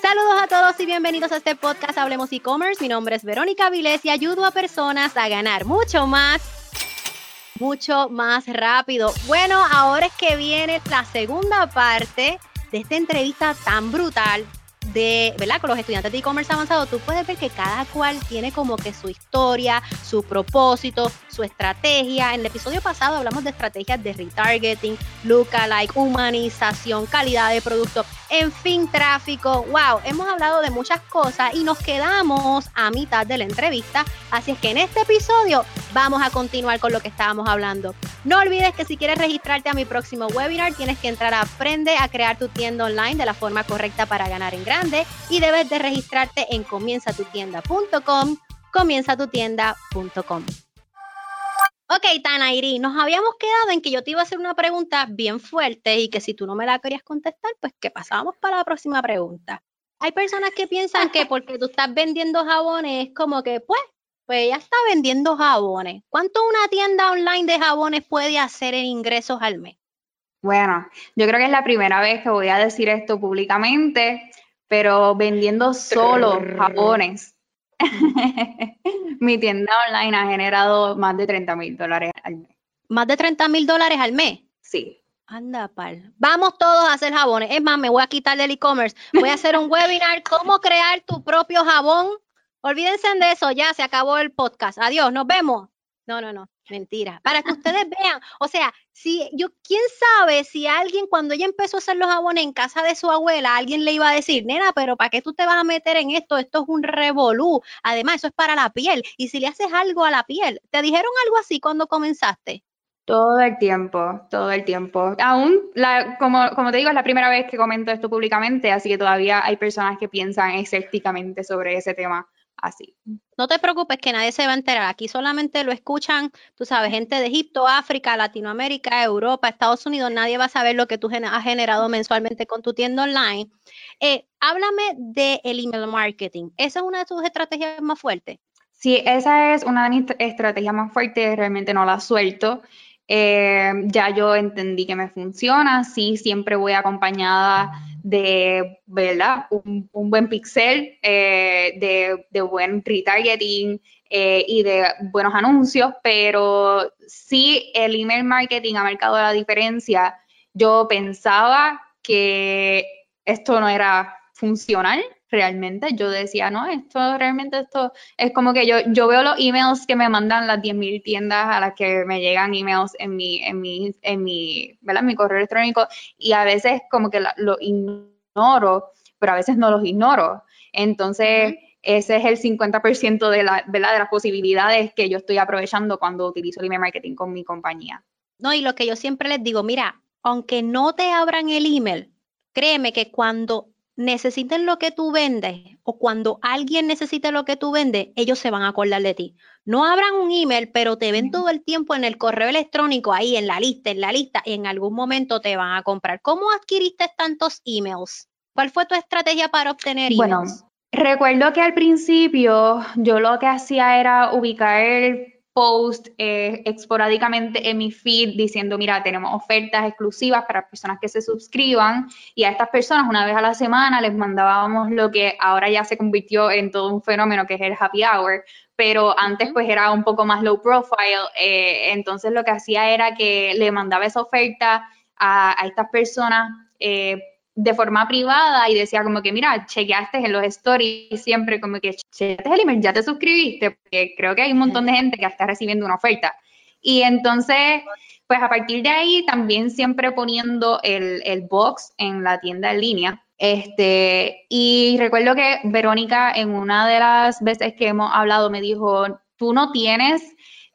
Saludos a todos y bienvenidos a este podcast Hablemos e-commerce. Mi nombre es Verónica Vilés y ayudo a personas a ganar mucho más, mucho más rápido. Bueno, ahora es que viene la segunda parte de esta entrevista tan brutal de, ¿verdad? Con los estudiantes de e-commerce avanzado, tú puedes ver que cada cual tiene como que su historia, su propósito, su estrategia. En el episodio pasado hablamos de estrategias de retargeting, lookalike, humanización, calidad de producto, en fin, tráfico. Wow, hemos hablado de muchas cosas y nos quedamos a mitad de la entrevista. Así es que en este episodio vamos a continuar con lo que estábamos hablando. No olvides que si quieres registrarte a mi próximo webinar, tienes que entrar a Aprende a crear tu tienda online de la forma correcta para ganar en grande y debes de registrarte en comienzatutienda.com, comienzatutienda.com. Ok, Tanairi, nos habíamos quedado en que yo te iba a hacer una pregunta bien fuerte y que si tú no me la querías contestar, pues que pasábamos para la próxima pregunta. Hay personas que piensan que porque tú estás vendiendo jabones es como que, pues, pues ella está vendiendo jabones. ¿Cuánto una tienda online de jabones puede hacer en ingresos al mes? Bueno, yo creo que es la primera vez que voy a decir esto públicamente, pero vendiendo solo jabones. Mi tienda online ha generado más de 30 mil dólares al mes. ¿Más de 30 mil dólares al mes? Sí. Anda, pal. Vamos todos a hacer jabones. Es más, me voy a quitar del e-commerce. Voy a hacer un webinar, cómo crear tu propio jabón Olvídense de eso, ya se acabó el podcast. Adiós, nos vemos. No, no, no, mentira. Para que ustedes vean, o sea, si yo, quién sabe si alguien cuando ella empezó a hacer los jabones en casa de su abuela, alguien le iba a decir, nena, pero ¿para qué tú te vas a meter en esto? Esto es un revolú. Además, eso es para la piel. Y si le haces algo a la piel, ¿te dijeron algo así cuando comenzaste? Todo el tiempo, todo el tiempo. Aún, la, como, como te digo, es la primera vez que comento esto públicamente, así que todavía hay personas que piensan escépticamente sobre ese tema así. No te preocupes que nadie se va a enterar. Aquí solamente lo escuchan, tú sabes, gente de Egipto, África, Latinoamérica, Europa, Estados Unidos. Nadie va a saber lo que tú has generado mensualmente con tu tienda online. Eh, háblame del email marketing. ¿Esa es una de tus estrategias más fuertes? Sí, esa es una de mis estrategias más fuertes. Realmente no la suelto. Eh, ya yo entendí que me funciona. Sí, siempre voy acompañada de, ¿verdad? Un, buen pixel, eh, de, buen retargeting eh, y de buenos anuncios, pero sí el email marketing ha marcado la diferencia. Yo pensaba que esto no era funcional realmente. Yo decía, no, esto realmente esto es como que yo, yo veo los emails que me mandan las 10.000 tiendas a las que me llegan emails en mi, en mi, en mi, ¿verdad? mi correo electrónico y a veces como que lo ignoro, pero a veces no los ignoro. Entonces, ese es el 50% de, la, ¿verdad? de las posibilidades que yo estoy aprovechando cuando utilizo el email marketing con mi compañía. No, y lo que yo siempre les digo, mira, aunque no te abran el email, créeme que cuando necesiten lo que tú vendes o cuando alguien necesite lo que tú vendes, ellos se van a acordar de ti. No abran un email, pero te ven todo el tiempo en el correo electrónico, ahí en la lista, en la lista, y en algún momento te van a comprar. ¿Cómo adquiriste tantos emails? ¿Cuál fue tu estrategia para obtener emails? Bueno, recuerdo que al principio yo lo que hacía era ubicar post eh, esporádicamente en mi feed diciendo, mira, tenemos ofertas exclusivas para personas que se suscriban y a estas personas una vez a la semana les mandábamos lo que ahora ya se convirtió en todo un fenómeno que es el happy hour, pero antes pues era un poco más low profile, eh, entonces lo que hacía era que le mandaba esa oferta a, a estas personas eh, de forma privada y decía como que, mira, chequeaste en los stories siempre como que chequeaste el email, ya te suscribiste, porque creo que hay un montón de gente que está recibiendo una oferta. Y entonces, pues a partir de ahí también siempre poniendo el, el box en la tienda en línea. Este, y recuerdo que Verónica en una de las veces que hemos hablado me dijo, tú no tienes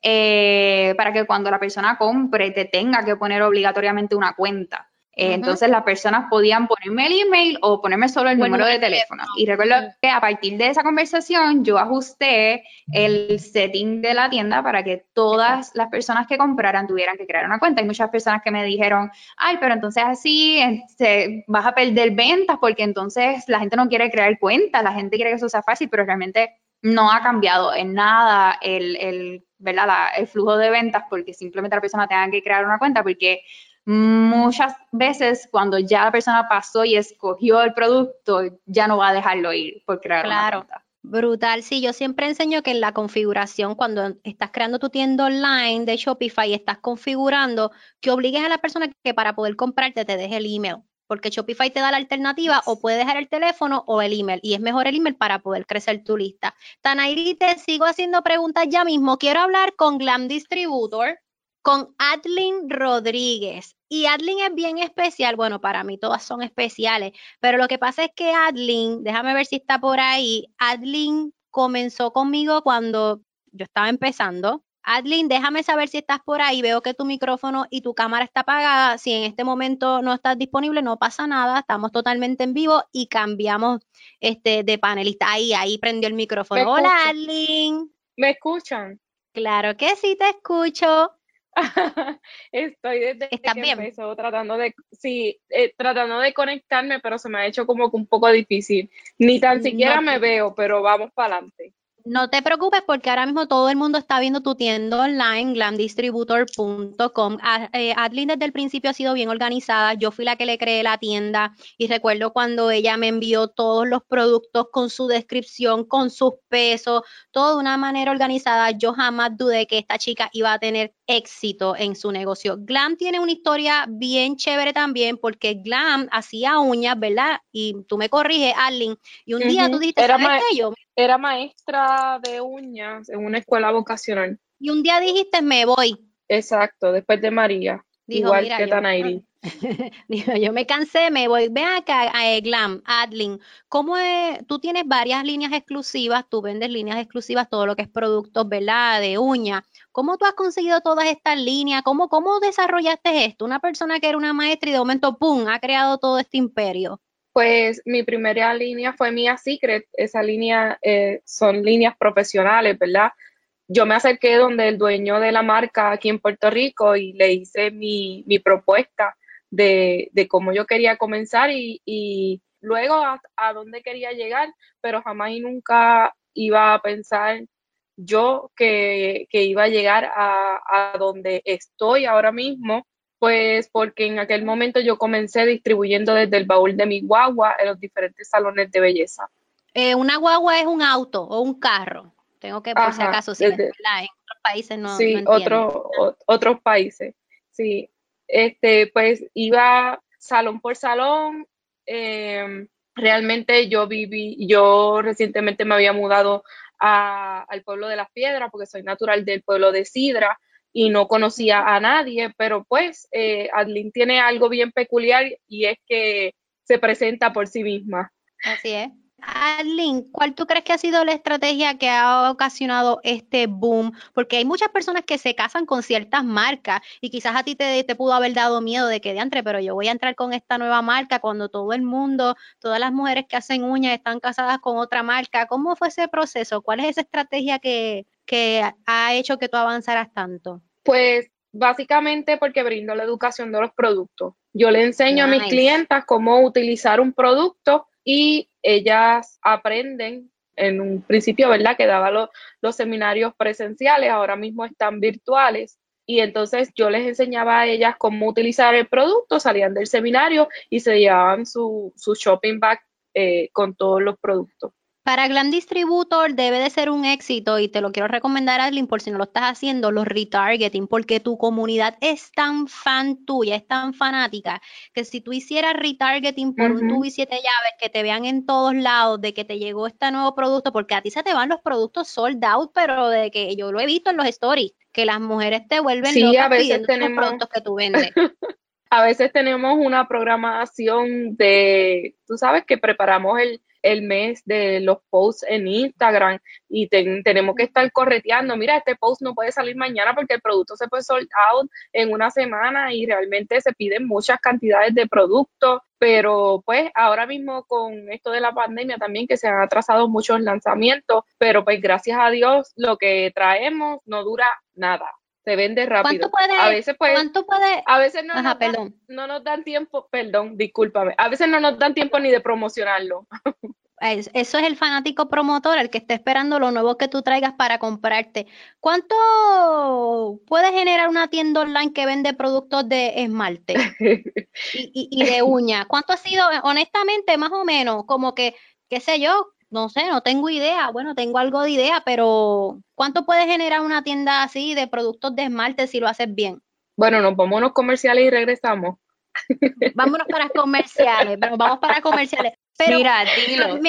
eh, para que cuando la persona compre te tenga que poner obligatoriamente una cuenta. Eh, entonces las personas podían ponerme el email o ponerme solo el número de teléfono. Y recuerdo que a partir de esa conversación yo ajusté el setting de la tienda para que todas las personas que compraran tuvieran que crear una cuenta. Hay muchas personas que me dijeron, ay, pero entonces así este, vas a perder ventas porque entonces la gente no quiere crear cuentas, la gente quiere que eso sea fácil, pero realmente no ha cambiado en nada el, el, ¿verdad? el flujo de ventas porque simplemente la persona tenga que crear una cuenta porque muchas veces cuando ya la persona pasó y escogió el producto, ya no va a dejarlo ir por crear claro. una cuenta. Brutal, sí, yo siempre enseño que en la configuración, cuando estás creando tu tienda online de Shopify y estás configurando, que obligues a la persona que para poder comprarte te deje el email, porque Shopify te da la alternativa o puede dejar el teléfono o el email, y es mejor el email para poder crecer tu lista. Tanairi, te sigo haciendo preguntas ya mismo. Quiero hablar con Glam Distributor, con Adlin Rodríguez. Y Adlin es bien especial, bueno, para mí todas son especiales, pero lo que pasa es que Adlin, déjame ver si está por ahí, Adlin comenzó conmigo cuando yo estaba empezando. Adlin, déjame saber si estás por ahí. Veo que tu micrófono y tu cámara está apagada. Si en este momento no estás disponible, no pasa nada. Estamos totalmente en vivo y cambiamos este de panelista. Ahí, ahí prendió el micrófono. Hola, Adlin. ¿Me escuchan? Claro que sí, te escucho. Estoy desde que empezó tratando de, sí, eh, tratando de conectarme, pero se me ha hecho como que un poco difícil. Ni tan siquiera me veo, pero vamos para adelante. No te preocupes porque ahora mismo todo el mundo está viendo tu tienda online, glamdistributor.com. Eh, Adlin desde el principio ha sido bien organizada. Yo fui la que le creé la tienda y recuerdo cuando ella me envió todos los productos con su descripción, con sus pesos, todo de una manera organizada. Yo jamás dudé que esta chica iba a tener éxito en su negocio. Glam tiene una historia bien chévere también porque Glam hacía uñas, ¿verdad? Y tú me corriges, Adlin. Y un día tú dijiste, Era yo? Era maestra de uñas en una escuela vocacional. Y un día dijiste, me voy. Exacto, después de María. igual que Tanairi. Dijo, yo me cansé, me voy. Ven acá, a Glam, Adlin. ¿Cómo es? Tú tienes varias líneas exclusivas, tú vendes líneas exclusivas, todo lo que es productos, ¿verdad? De uña. ¿Cómo tú has conseguido todas estas líneas? ¿Cómo, ¿Cómo desarrollaste esto? Una persona que era una maestra y de momento, ¡pum!, ha creado todo este imperio. Pues mi primera línea fue Mia Secret. Esa línea eh, son líneas profesionales, ¿verdad? Yo me acerqué donde el dueño de la marca aquí en Puerto Rico y le hice mi, propuesta de, cómo yo quería comenzar y, luego a, dónde quería llegar, pero jamás y nunca iba a pensar yo que, iba a llegar a, a donde estoy ahora mismo pues porque en aquel momento yo comencé distribuyendo desde el baúl de mi guagua en los diferentes salones de belleza. Eh, una guagua es un auto o un carro. Tengo que, por si acaso, si en otros países no. Sí, otros países. Sí, este, pues iba salón por salón. Em, realmente yo viví, yo recientemente me había mudado al pueblo de las piedras porque soy natural del pueblo de Sidra y no conocía a nadie, pero pues eh, tiene algo bien peculiar y es que se presenta por sí misma. Así es. Adlin, ¿cuál tú crees que ha sido la estrategia que ha ocasionado este boom? Porque hay muchas personas que se casan con ciertas marcas y quizás a ti te, te pudo haber dado miedo de que de entre, pero yo voy a entrar con esta nueva marca cuando todo el mundo, todas las mujeres que hacen uñas están casadas con otra marca. ¿Cómo fue ese proceso? ¿Cuál es esa estrategia que, que ha hecho que tú avanzaras tanto? Pues básicamente porque brindo la educación de los productos. Yo le enseño a mis clientas cómo utilizar un producto y ellas aprenden en un principio, ¿verdad? Que daba los seminarios presenciales, ahora mismo están virtuales. Y entonces yo les enseñaba a ellas cómo utilizar el producto, salían del seminario y se llevaban su, shopping bag eh, con todos los productos. Para Glam Distributor debe de ser un éxito y te lo quiero recomendar, Adlin, por si no lo estás haciendo, los retargeting, porque tu comunidad es tan fan tuya, es tan fanática, que si tú hicieras retargeting por un tubo y siete llaves, que te vean en todos lados de que te llegó este nuevo producto, porque a ti se te van los productos sold out, pero de que yo lo he visto en los stories, que las mujeres te vuelven sí, locas a veces tenemos... los productos que tú vendes. a veces tenemos una programación de, tú sabes que preparamos el el mes de los posts en Instagram y tenemos que estar correteando, mira, este post no puede salir mañana porque el producto se puede sold en una semana y realmente se piden muchas cantidades de productos, pero pues ahora mismo con esto de la pandemia también que se han atrasado muchos lanzamientos, pero pues gracias a Dios lo que traemos no dura nada se vende rápido. ¿Cuánto puede, a veces pues, ¿cuánto puede? A veces no, nos Dan, no nos dan tiempo, perdón, discúlpame, a veces no nos dan tiempo ni de promocionarlo. eso es el fanático promotor, el que está esperando lo nuevo que tú traigas para comprarte. ¿Cuánto puede generar una tienda online que vende productos de esmalte y, de uña? ¿Cuánto ha sido, honestamente, más o menos, como que, qué sé yo, no sé, no tengo idea. Bueno, tengo algo de idea, pero ¿cuánto puede generar una tienda así de productos de esmalte si lo haces bien? Bueno, nos vamos a los comerciales y regresamos. Vámonos para comerciales, vamos para comerciales. Pero, Mira, dilo.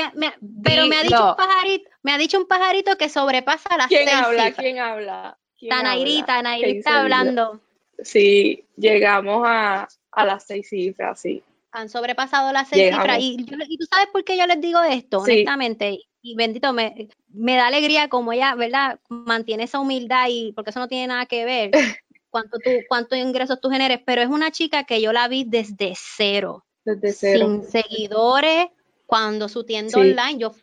pero me ha dicho un pajarito, me ha dicho un pajarito que sobrepasa las ¿Quién habla? ¿Quién habla? ¿Quién Tanairita, hablando. Sí, llegamos a, las seis cifras, sí. Han sobrepasado las seis cifras. Y, tú sabes por qué yo les digo esto, honestamente. Y bendito, me, me da alegría como ella, ¿verdad? Mantiene esa humildad y porque eso no tiene nada que ver cuánto, tú, cuántos ingresos tú generes, pero es una chica que yo la vi desde cero. Desde cero. Sin seguidores, cuando su tienda online, yo,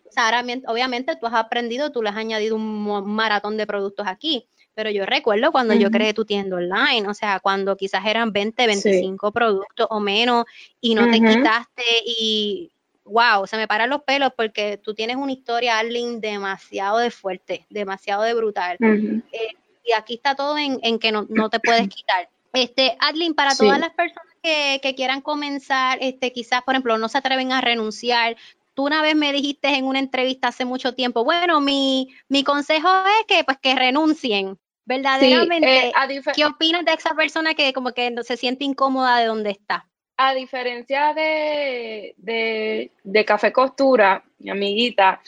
obviamente tú has aprendido, tú le has añadido un maratón de productos aquí, pero yo recuerdo cuando yo creé tu tienda online, o sea, cuando quizás eran 20, 25 productos o menos y no te quitaste y wow, se me paran los pelos porque tú tienes una historia, Arlene, demasiado de fuerte, demasiado de brutal. Eh, y aquí está todo en, que no, te puedes quitar. Este, Adlin, para todas las personas que, quieran comenzar, este, quizás, por ejemplo, no se atreven a renunciar. Tú una vez me dijiste en una entrevista hace mucho tiempo, bueno, mi, mi consejo es que, pues, que renuncien. Verdaderamente, eh, ¿qué opinas de esa persona que como que se siente incómoda de donde está? A diferencia de, de, Café Costura, mi amiguita,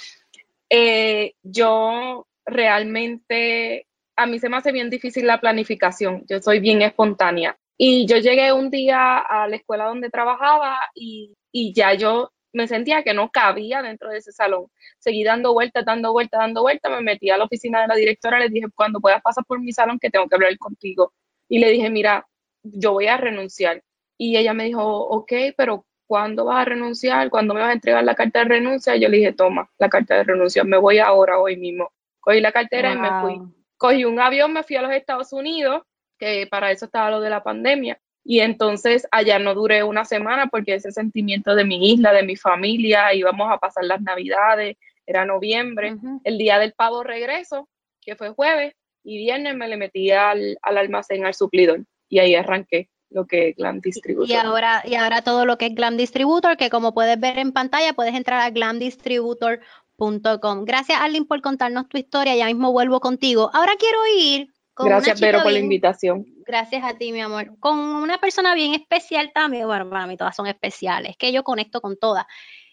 eh, yo realmente a mí se me hace bien difícil la planificación, yo soy bien espontánea. Y yo llegué un día a la escuela donde trabajaba y, ya yo me sentía que no cabía dentro de ese salón. Seguí dando vueltas, dando vueltas, dando vueltas, me metí a la oficina de la directora, le dije, cuando puedas pasar por mi salón que tengo que hablar contigo. Y le dije, mira, yo voy a renunciar. Y ella me dijo, ok, pero ¿cuándo vas a renunciar? ¿Cuándo me vas a entregar la carta de renuncia? Y yo le dije, toma, la carta de renuncia, me voy ahora, hoy mismo. Cogí la cartera y me fui cogí un avión, me fui a los Estados Unidos, que para eso estaba lo de la pandemia. Y entonces allá no duré una semana porque ese sentimiento de mi isla, de mi familia, íbamos a pasar las navidades, era noviembre, el día del pavo regreso, que fue jueves, y viernes me le metí al, almacén, al suplidor, y ahí arranqué lo que es Glam Distributor. Y ahora, y ahora todo lo que es Glam Distributor, que como puedes ver en pantalla, puedes entrar a glamdistributor Com. Gracias, Arlene, por contarnos tu historia. Ya mismo vuelvo contigo. Ahora quiero ir con Gracias, Vero, por la invitación. Gracias a ti, mi amor. Con una persona bien especial también. Bueno, para mí todas son especiales, que yo conecto con todas.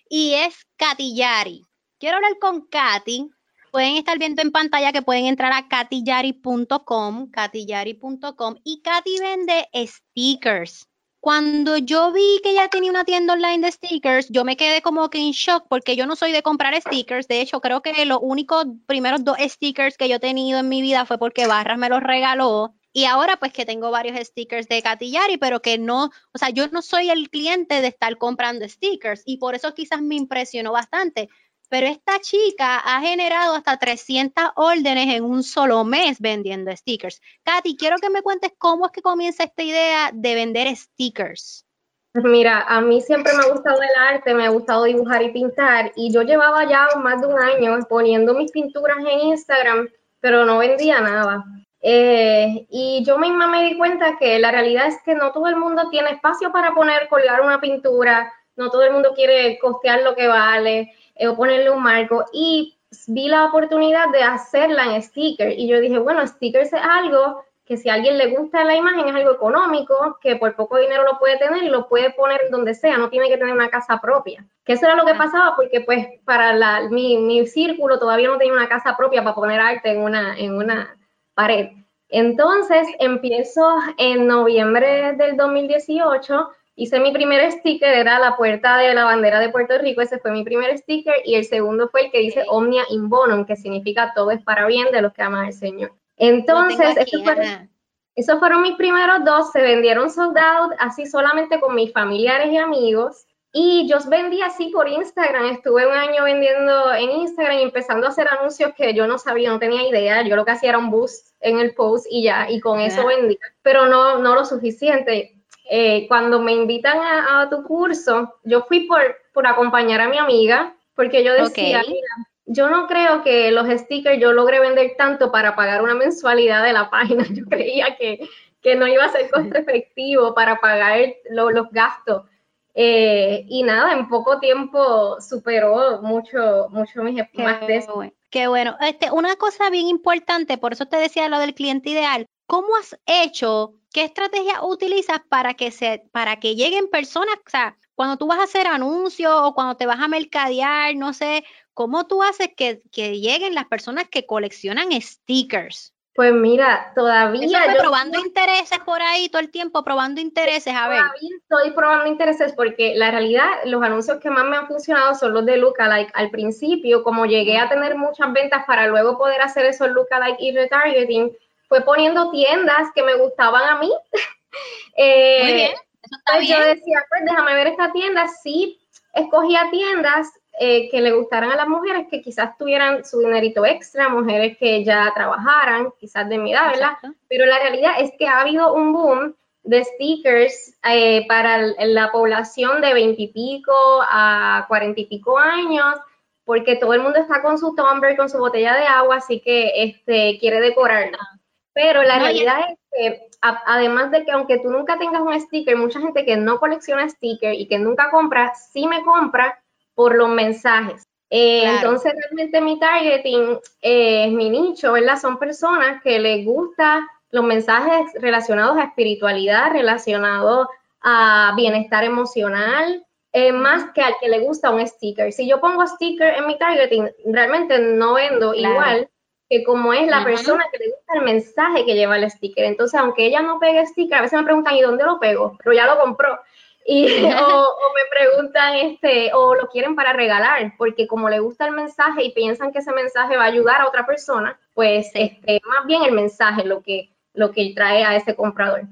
Y es Katy Yari. Quiero hablar con Katy. Pueden estar viendo en pantalla que pueden entrar a katiyari.com, katiyari.com y Katy vende stickers cuando yo vi que ella tenía una tienda online de stickers, yo me quedé como que en shock porque yo no soy de comprar stickers. De hecho, creo que los únicos primeros dos stickers que yo he tenido en mi vida fue porque Barras me los regaló. Y ahora pues que tengo varios stickers de Catillari, pero que no, o sea, yo no soy el cliente de estar comprando stickers y por eso quizás me impresionó bastante pero esta chica ha generado hasta 300 órdenes en un solo mes vendiendo stickers. Katy, quiero que me cuentes cómo es que comienza esta idea de vender stickers. Pues mira, a mí siempre me ha gustado el arte, me ha gustado dibujar y pintar y yo llevaba ya más de un año poniendo mis pinturas en Instagram, pero no vendía nada. Eh, y yo misma me di cuenta que la realidad es que no todo el mundo tiene espacio para poner, colgar una pintura, no todo el mundo quiere costear lo que vale eh, o ponerle un marco y vi la oportunidad de hacerla en sticker y yo dije, bueno, stickers es algo que si a alguien le gusta la imagen es algo económico, que por poco dinero lo puede tener y lo puede poner donde sea, no tiene que tener una casa propia. Que eso era lo que pasaba porque pues para la, mi, mi círculo todavía no tenía una casa propia para poner arte en una, en una pared. Entonces empiezo en noviembre del 2018 Hice mi primer sticker, era la puerta de la bandera de Puerto Rico, ese fue mi primer sticker, y el segundo fue el que dice Omnia in Bonum, que significa todo es para bien de los que aman al Señor. Entonces, esos, fueron, mis primeros dos, se vendieron sold out, así solamente con mis familiares y amigos, y yo vendí así por Instagram, estuve un año vendiendo en Instagram y empezando a hacer anuncios que yo no sabía, no tenía idea, yo lo que hacía era un boost en el post y ya, y con eso vendía, pero no, no lo suficiente eh, cuando me invitan a, tu curso, yo fui por, por acompañar a mi amiga porque yo decía, yo no creo que los stickers yo logre vender tanto para pagar una mensualidad de la página. Yo creía que, no iba a ser costo efectivo para pagar los gastos. Eh, y nada, en poco tiempo superó mucho, mucho mis expectativas. Qué bueno. Este, una cosa bien importante, por eso te decía lo del cliente ideal. ¿Cómo has hecho? ¿Qué estrategia utilizas para que se, para que lleguen personas? O sea, cuando tú vas a hacer anuncios o cuando te vas a mercadear, no sé, ¿cómo tú haces que, que lleguen las personas que coleccionan stickers? Pues mira, todavía. Eso probando intereses por ahí todo el tiempo, probando intereses, a ver. Todavía estoy probando intereses porque la realidad, los anuncios que más me han funcionado son los de Lookalike. Al principio, como llegué a tener muchas ventas para luego poder hacer esos Lookalike y retargeting, fue poniendo tiendas que me gustaban a mí. eh, Muy bien, eso está pues Yo decía, pues déjame ver esta tienda. Sí, escogía tiendas eh, que le gustaran a las mujeres que quizás tuvieran su dinerito extra, mujeres que ya trabajaran, quizás de mi edad, ¿verdad? Pero la realidad es que ha habido un boom de stickers eh, para la población de veintipico a cuarenta y pico años, porque todo el mundo está con su tumbler, con su botella de agua, así que este, quiere decorarla. Pero la realidad es que, además de que aunque tú nunca tengas un sticker, mucha gente que no colecciona stickers y que nunca compra, sí me compra por los mensajes. Eh, entonces, realmente mi targeting, eh, mi nicho, ¿verdad? Son personas que les gusta los mensajes relacionados a espiritualidad, relacionados a bienestar emocional, eh, más que al que le gusta un sticker. Si yo pongo sticker en mi targeting, realmente no vendo igual que como es la persona que le gusta el mensaje que lleva el sticker. Entonces, aunque ella no pegue sticker, a veces me preguntan, ¿y dónde lo pego? Pero ya lo compró. Y, o, me preguntan, este, o lo quieren para regalar, porque como le gusta el mensaje y piensan que ese mensaje va a ayudar a otra persona, pues este, más bien el mensaje lo que, lo que trae a ese comprador.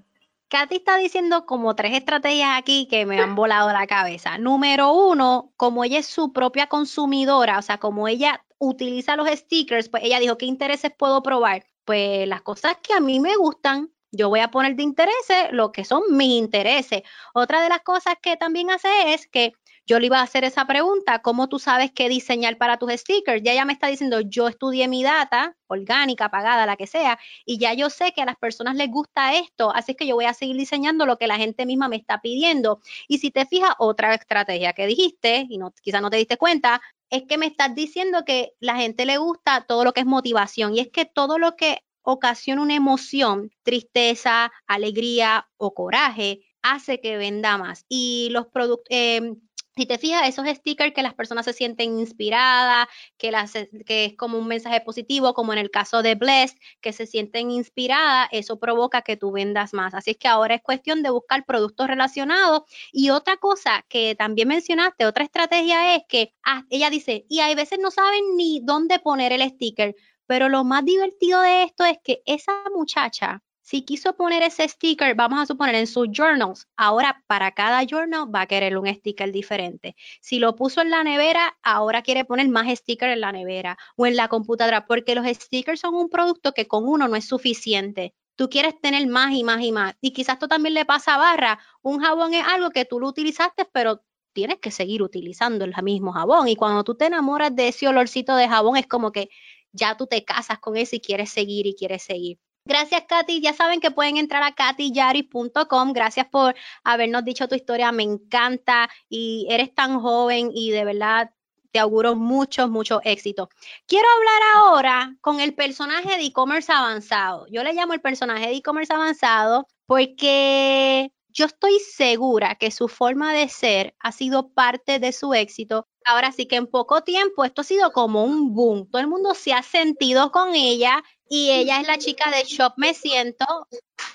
Katy está diciendo como tres estrategias aquí que me han volado la cabeza. Número uno, como ella es su propia consumidora, o sea, como ella utiliza los stickers, pues ella dijo, ¿qué intereses puedo probar? Pues las cosas que a mí me gustan, yo voy a poner de intereses lo que son mis intereses. Otra de las cosas que también hace es que yo le iba a hacer esa pregunta, ¿cómo tú sabes qué diseñar para tus stickers? Ya ella me está diciendo, yo estudié mi data, orgánica, pagada, la que sea, y ya yo sé que a las personas les gusta esto, así que yo voy a seguir diseñando lo que la gente misma me está pidiendo. Y si te fijas, otra estrategia que dijiste, y no, quizás no te diste cuenta, es que me estás diciendo que la gente le gusta todo lo que es motivación, y es que todo lo que ocasiona una emoción, tristeza, alegría o coraje, hace que venda más. Y los productos, em, si te fijas, esos stickers que las personas se sienten inspiradas, que, las, que es como un mensaje positivo, como en el caso de Blessed, que se sienten inspiradas, eso provoca que tú vendas más. Así es que ahora es cuestión de buscar productos relacionados. Y otra cosa que también mencionaste, otra estrategia es que ah, ella dice, y hay veces no saben ni dónde poner el sticker. Pero lo más divertido de esto es que esa muchacha, si quiso poner ese sticker, vamos a suponer en sus journals, ahora para cada journal va a querer un sticker diferente. Si lo puso en la nevera, ahora quiere poner más stickers en la nevera o en la computadora, porque los stickers son un producto que con uno no es suficiente. Tú quieres tener más y más y más. Y quizás esto también le pasa a Barra. Un jabón es algo que tú lo utilizaste, pero tienes que seguir utilizando el mismo jabón. Y cuando tú te enamoras de ese olorcito de jabón, es como que ya tú te casas con eso y quieres seguir y quieres seguir. Gracias, Katy. Ya saben que pueden entrar a katyyari.com. Gracias por habernos dicho tu historia. Me encanta y eres tan joven y de verdad te auguro mucho, mucho éxito. Quiero hablar ahora con el personaje de e-commerce avanzado. Yo le llamo el personaje de e-commerce avanzado porque yo estoy segura que su forma de ser ha sido parte de su éxito. Ahora sí que en poco tiempo esto ha sido como un boom. Todo el mundo se ha sentido con ella y ella es la chica de Shop Me Siento.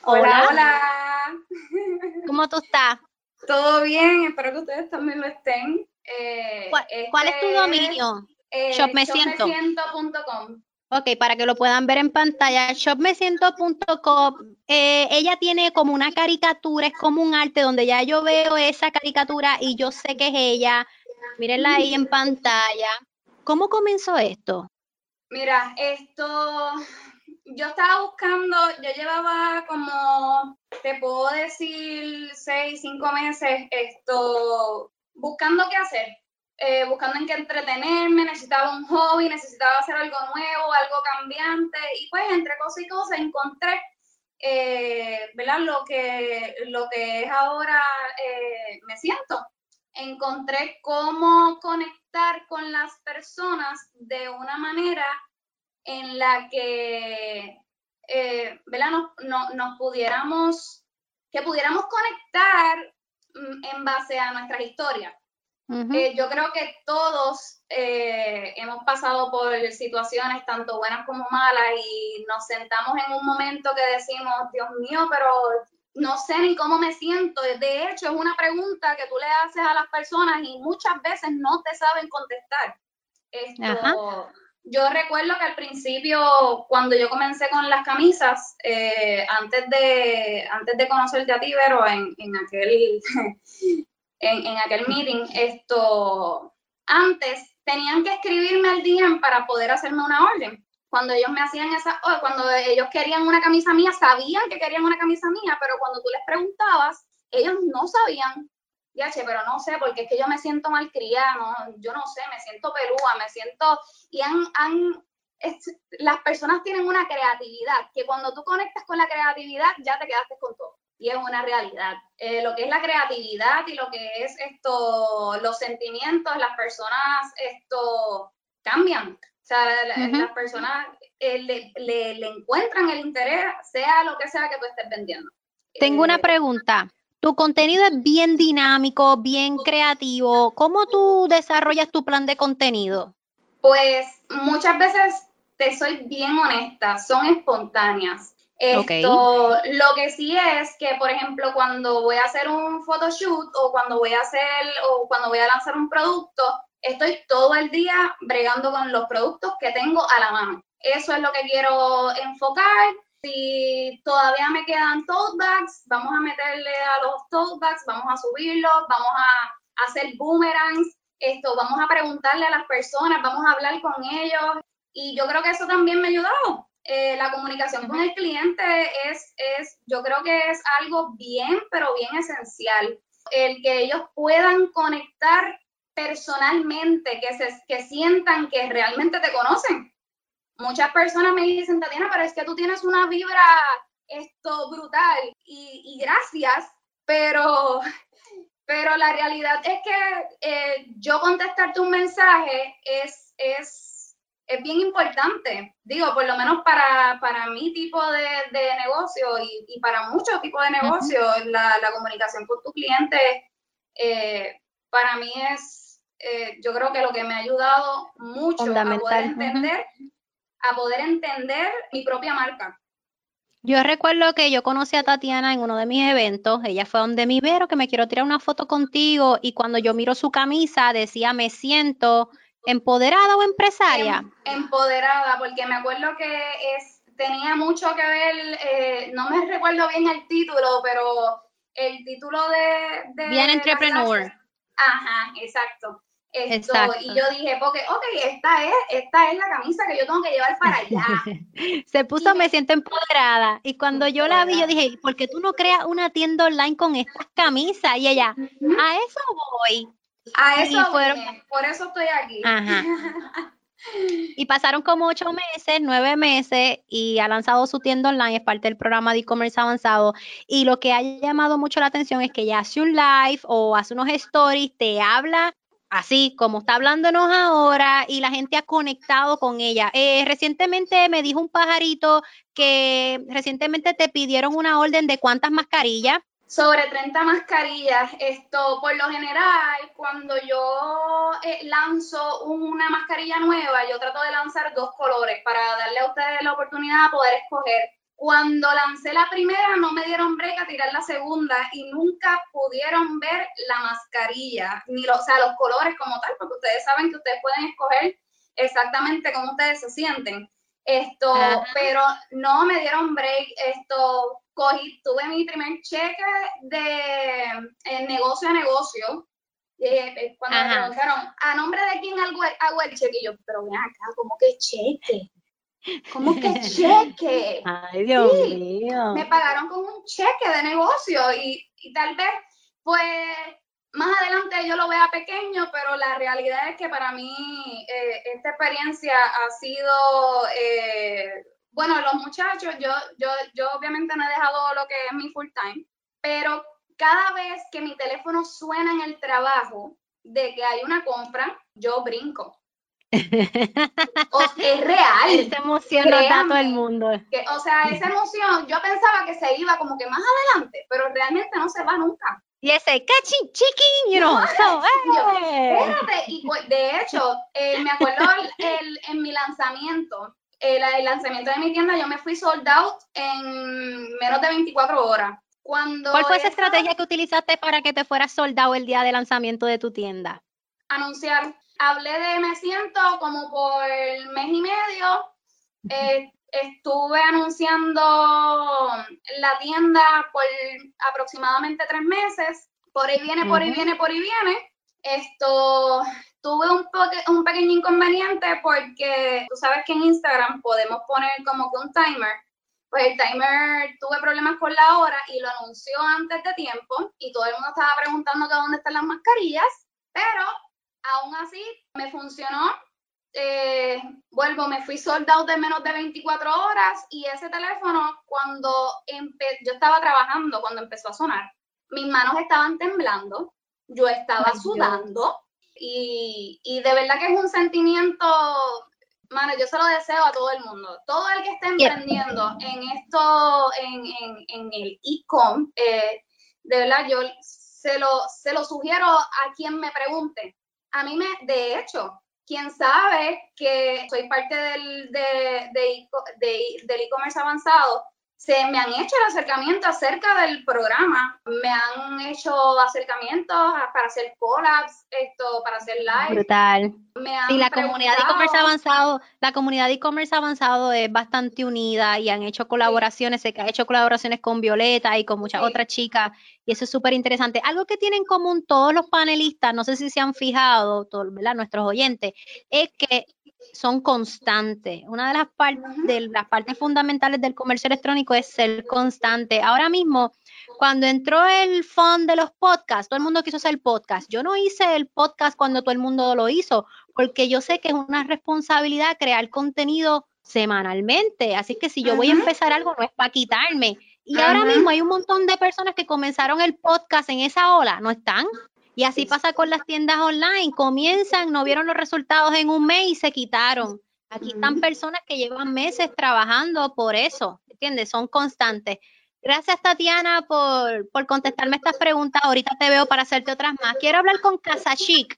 Hola, hola. ¿Cómo tú estás? Todo bien, espero que ustedes también lo estén. Eh, ¿Cuál, es tu este, dominio? Eh, Shop Me Siento. Ok, para que lo puedan ver en pantalla, shopmesiento.com, eh, ella tiene como una caricatura, es como un arte donde ya yo veo esa caricatura y yo sé que es ella. Mírenla ahí en pantalla. ¿Cómo comenzó esto? Mira, esto, yo estaba buscando, yo llevaba como, te puedo decir, seis, cinco meses, esto, buscando qué hacer. eh, buscando en qué entretenerme, necesitaba un hobby, necesitaba hacer algo nuevo, algo cambiante, y pues entre cosas y cosas encontré, eh. Lo que, lo que es ahora eh, me siento. Encontré cómo conectar con las personas de una manera en la que, ¿verdad? nos pudiéramos, que pudiéramos conectar mm, en base a nuestras historias eh, yo creo que todos eh, hemos pasado por situaciones tanto buenas como malas y nos sentamos en un momento que decimos, Dios mío, pero no sé ni cómo me siento. De hecho, es una pregunta que tú le haces a las personas y muchas veces no te saben contestar. Esto, yo recuerdo que al principio, cuando yo comencé con las camisas, eh, antes, de, antes de conocerte a ti, Vero, en, en aquel en, aquel meeting, esto, antes tenían que escribirme al día para poder hacerme una orden. Cuando ellos me hacían esa, cuando ellos querían una camisa mía, sabían que querían una camisa mía, pero cuando tú les preguntabas, ellos no sabían. Che, pero no sé, porque es que yo me siento malcriada, no, yo no sé, me siento pelúa, me siento, y han, han las personas tienen una creatividad, que cuando tú conectas con la creatividad, ya te quedaste con todo y es una realidad. Eh, lo que es la creatividad y lo que es esto, los sentimientos, las personas esto cambian. O sea, las personas eh, le, le, encuentran el interés, sea lo que sea que tú estés vendiendo. Tengo una eh, pregunta. Tu contenido es bien dinámico, bien creativo. ¿Cómo tú desarrollas tu plan de contenido? Pues muchas veces, te soy bien honesta, son espontáneas. Esto, lo que sí es que, por ejemplo, cuando voy a hacer un photoshoot o cuando voy a hacer o cuando voy a lanzar un producto, estoy todo el día bregando con los productos que tengo a la mano. Eso es lo que quiero enfocar. Si todavía me quedan tote bags, vamos a meterle a los tote bags, vamos a subirlos, vamos a hacer boomerangs, esto, vamos a preguntarle a las personas, vamos a hablar con ellos. Y yo creo que eso también me ha ayudado eh, la comunicación con el cliente es, es, yo creo que es algo bien, pero bien esencial. El que ellos puedan conectar personalmente, que, se, que sientan que realmente te conocen. Muchas personas me dicen, Tatiana, pero es que tú tienes una vibra esto brutal y, gracias, pero, pero la realidad es que eh, yo contestarte un mensaje es, es es bien importante, digo, por lo menos para, para mi tipo de, negocio y, para muchos tipos de negocio, la, comunicación con tu cliente, eh, para mí es, eh, yo creo que lo que me ha ayudado mucho a poder entender, a poder entender mi propia marca. Yo recuerdo que yo conocí a Tatiana en uno de mis eventos, ella fue donde mi vero que me quiero tirar una foto contigo y cuando yo miro su camisa decía me siento ¿Empoderada o empresaria? Em, empoderada, porque me acuerdo que es, tenía mucho que ver, eh, no me recuerdo bien el título, pero el título de... bien entrepreneur. Ajá, exacto. Y yo dije, porque, ok, esta es, esta es la camisa que yo tengo que llevar para allá. Se puso, me siento empoderada. Y cuando yo la vi, yo dije, ¿por qué tú no creas una tienda online con estas camisas? Y ella, a eso voy. A eso fueron, por eso estoy aquí. Y pasaron como ocho meses, nueve meses, y ha lanzado su tienda online, es parte del programa de e-commerce avanzado. Y lo que ha llamado mucho la atención es que ella hace un live o hace unos stories, te habla así como está hablándonos ahora y la gente ha conectado con ella. Eh, recientemente me dijo un pajarito que recientemente te pidieron una orden de cuántas mascarillas sobre 30 mascarillas. Esto, por lo general, cuando yo eh, lanzo una mascarilla nueva, yo trato de lanzar dos colores para darle a ustedes la oportunidad de poder escoger. Cuando lancé la primera, no me dieron break a tirar la segunda y nunca pudieron ver la mascarilla, ni los, o sea, los colores como tal, porque ustedes saben que ustedes pueden escoger exactamente cómo ustedes se sienten. Esto, pero no me dieron break. Esto, cogí, tuve mi primer cheque de negocio a negocio. Eh, cuando me preguntaron, ¿a nombre de quién hago, hago el cheque? Y yo, pero ven acá, ¿cómo que cheque? ¿Cómo que cheque? Ay, Dios mío. Me pagaron con un cheque de negocio y, y tal vez, pues, más adelante yo lo vea pequeño, pero la realidad es que para mí eh, esta experiencia ha sido, eh, bueno, los muchachos, yo, yo, yo obviamente no he dejado lo que es mi full time, pero cada vez que mi teléfono suena en el trabajo de que hay una compra, yo brinco. O, es real. Esa emoción no da todo el mundo. o sea, esa emoción, yo pensaba que se iba como que más adelante, pero realmente no se va nunca. Y ese catching chicken, you know. So, espérate, y pues, de hecho, eh, me acuerdo el, en mi lanzamiento, el, el, lanzamiento de mi tienda, yo me fui sold out en menos de 24 horas. Cuando ¿Cuál fue esa estrategia que utilizaste para que te fueras sold out el día de lanzamiento de tu tienda? Anunciar. Hablé de me siento como por mes y medio. Eh, estuve anunciando la tienda por aproximadamente tres meses. Por ahí viene, por ahí viene, por ahí viene. Esto tuve un, un pequeño inconveniente porque tú sabes que en Instagram podemos poner como que un timer. Pues el timer tuve problemas con la hora y lo anunció antes de tiempo y todo el mundo estaba preguntando que dónde están las mascarillas, pero aún así me funcionó. Eh, vuelvo, me fui soldado de menos de 24 horas y ese teléfono cuando yo estaba trabajando, cuando empezó a sonar, mis manos estaban temblando, yo estaba sudando y, de verdad que es un sentimiento, mano, yo se lo deseo a todo el mundo, todo el que esté emprendiendo en esto, en, el e-com, eh, de verdad yo se lo, se lo sugiero a quien me pregunte. A mí me, de hecho, quien sabe que soy parte del, de, del e-commerce avanzado, se me han hecho el acercamiento acerca del programa, me han hecho acercamientos para hacer collabs, esto, para hacer live. Brutal. sí, la comunidad de e-commerce avanzado, la comunidad de e-commerce avanzado es bastante unida y han hecho colaboraciones, que ha hecho colaboraciones con Violeta y con muchas otras chicas y eso es súper interesante. Algo que tienen en común todos los panelistas, no sé si se han fijado, todos, ¿verdad? nuestros oyentes, es que son constantes. Una de las, partes de las partes fundamentales del comercio electrónico es ser constante. Ahora mismo, cuando entró el fund de los podcasts, todo el mundo quiso hacer podcast. Yo no hice el podcast cuando todo el mundo lo hizo, porque yo sé que es una responsabilidad crear contenido semanalmente. Así que si yo voy a empezar algo, no es para quitarme. Y ahora mismo hay un montón de personas que comenzaron el podcast en esa ola, ¿no están? Y así pasa con las tiendas online. Comienzan, no vieron los resultados en un mes y se quitaron. Aquí están personas que llevan meses trabajando por eso, ¿entiendes? Son constantes. Gracias, Tatiana, por, por contestarme estas preguntas. Ahorita te veo para hacerte otras más. Quiero hablar con Casa Chic.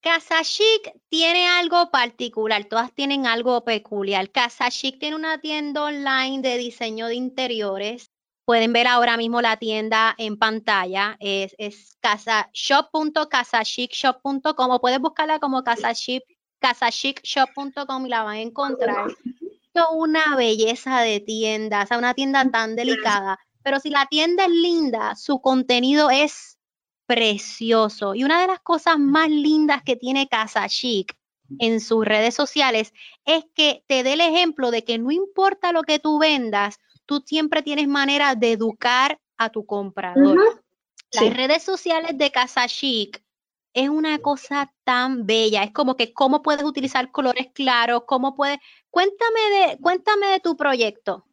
Casa Chic tiene algo particular, todas tienen algo peculiar. Casa Chic tiene una tienda online de diseño de interiores Pueden ver ahora mismo la tienda en pantalla. Es, es shop.casachicshop.com o puedes buscarla como casachicshop.com y la van a encontrar. Es una belleza de tienda, o sea, una tienda tan delicada. Pero si la tienda es linda, su contenido es precioso. Y una de las cosas más lindas que tiene Casa Chic en sus redes sociales es que te dé el ejemplo de que no importa lo que tú vendas, tú siempre tienes manera de educar a tu comprador. Las redes sociales de Casa Chic es una cosa tan bella. Es como que cómo puedes utilizar colores claros, cómo puedes. Cuéntame de, cuéntame de tu proyecto.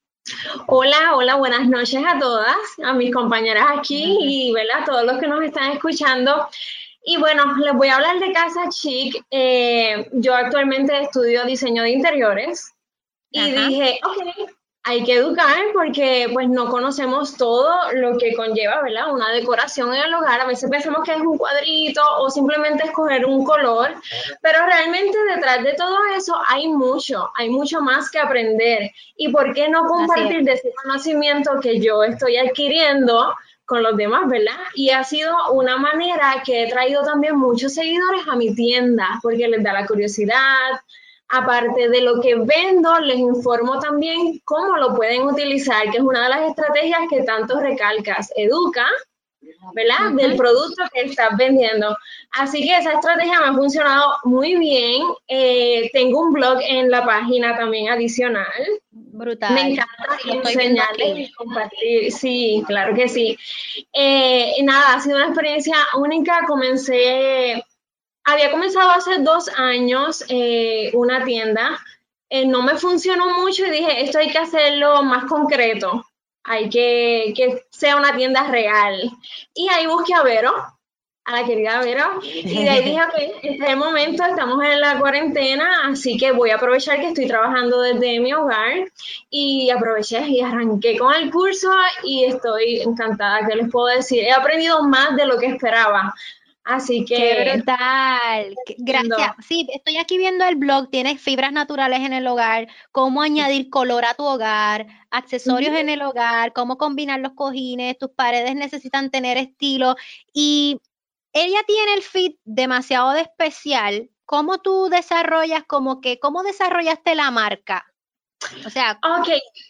Hola, hola, buenas noches a todas, a mis compañeras aquí y a todos los que nos están escuchando. Y bueno, les voy a hablar de Casa Chic. Eh, yo actualmente estudio diseño de interiores y dije, ok, hay que educar porque pues no conocemos todo lo que conlleva, ¿verdad? Una decoración en el hogar. A veces pensamos que es un cuadrito o simplemente escoger un color, pero realmente detrás de todo eso hay mucho, hay mucho más que aprender. ¿Y por qué no compartir de ese conocimiento que yo estoy adquiriendo? con los demás, ¿verdad? Y ha sido una manera que he traído también muchos seguidores a mi tienda, porque les da la curiosidad, aparte de lo que vendo, les informo también cómo lo pueden utilizar, que es una de las estrategias que tanto recalcas. Educa, ¿verdad? Del producto que estás vendiendo. Así que esa estrategia me ha funcionado muy bien. Eh, tengo un blog en la página también adicional. Brutal. Me encanta enseñarles y compartir. Sí, claro que sí. Eh, nada, ha sido una experiencia única. Comencé, había comenzado hace dos años eh, una tienda. Eh, no me funcionó mucho y dije, esto hay que hacerlo más concreto. Hay que que sea una tienda real. Y ahí busqué a Vero, a la querida Vero. Y de ahí dije, ok, este es el momento, estamos en la cuarentena, así que voy a aprovechar que estoy trabajando desde mi hogar. Y aproveché y arranqué con el curso y estoy encantada. ¿Qué les puedo decir? He aprendido más de lo que esperaba. Así que. Qué brutal. Gracias. Sí, estoy aquí viendo el blog. Tienes fibras naturales en el hogar, cómo añadir color a tu hogar, accesorios en el hogar, cómo combinar los cojines, tus paredes necesitan tener estilo. Y ella tiene el fit demasiado de especial. ¿Cómo tú desarrollas, como que, cómo desarrollaste la marca? O sea,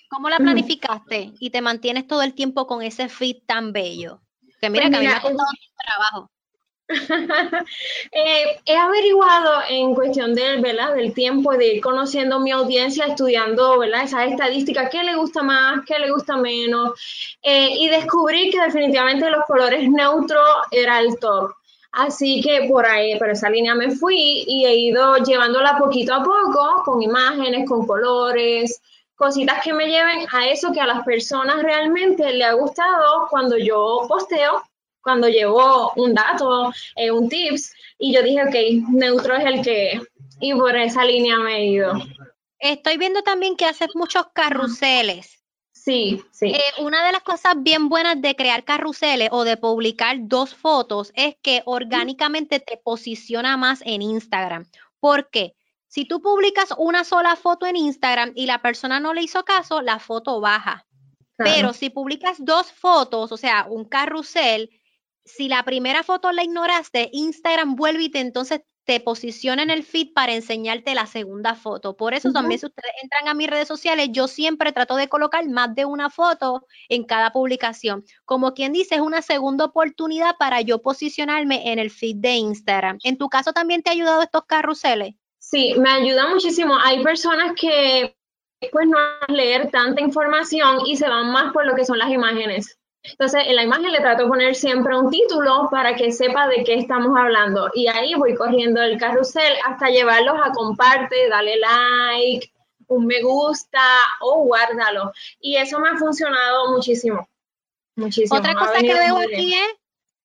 ¿cómo la planificaste y te mantienes todo el tiempo con ese fit tan bello? Que mira, pues que a mí me ha costado mucho trabajo. eh, he averiguado en cuestión del, ¿verdad? del tiempo de ir conociendo mi audiencia, estudiando ¿verdad? esas estadísticas, qué le gusta más, qué le gusta menos, eh, y descubrí que definitivamente los colores neutros era el top. Así que por ahí, por esa línea me fui y he ido llevándola poquito a poco, con imágenes, con colores, cositas que me lleven a eso que a las personas realmente le ha gustado cuando yo posteo cuando llegó un dato, eh, un tips, y yo dije, ok, neutro es el que, y por esa línea me he ido. Estoy viendo también que haces muchos carruseles. Sí, sí. Eh, una de las cosas bien buenas de crear carruseles o de publicar dos fotos es que orgánicamente te posiciona más en Instagram. ¿Por qué? Si tú publicas una sola foto en Instagram y la persona no le hizo caso, la foto baja. Pero si publicas dos fotos, o sea, un carrusel, si la primera foto la ignoraste, Instagram vuelve y te entonces te posiciona en el feed para enseñarte la segunda foto. Por eso también si ustedes entran a mis redes sociales, yo siempre trato de colocar más de una foto en cada publicación. Como quien dice, es una segunda oportunidad para yo posicionarme en el feed de Instagram. ¿En tu caso también te ha ayudado estos carruseles? Sí, me ayuda muchísimo. Hay personas que pues no leer tanta información y se van más por lo que son las imágenes. Entonces, en la imagen le trato de poner siempre un título para que sepa de qué estamos hablando. Y ahí voy corriendo el carrusel hasta llevarlos a comparte, dale like, un me gusta o guárdalo. Y eso me ha funcionado muchísimo. Muchísimo. Otra cosa que veo aquí es,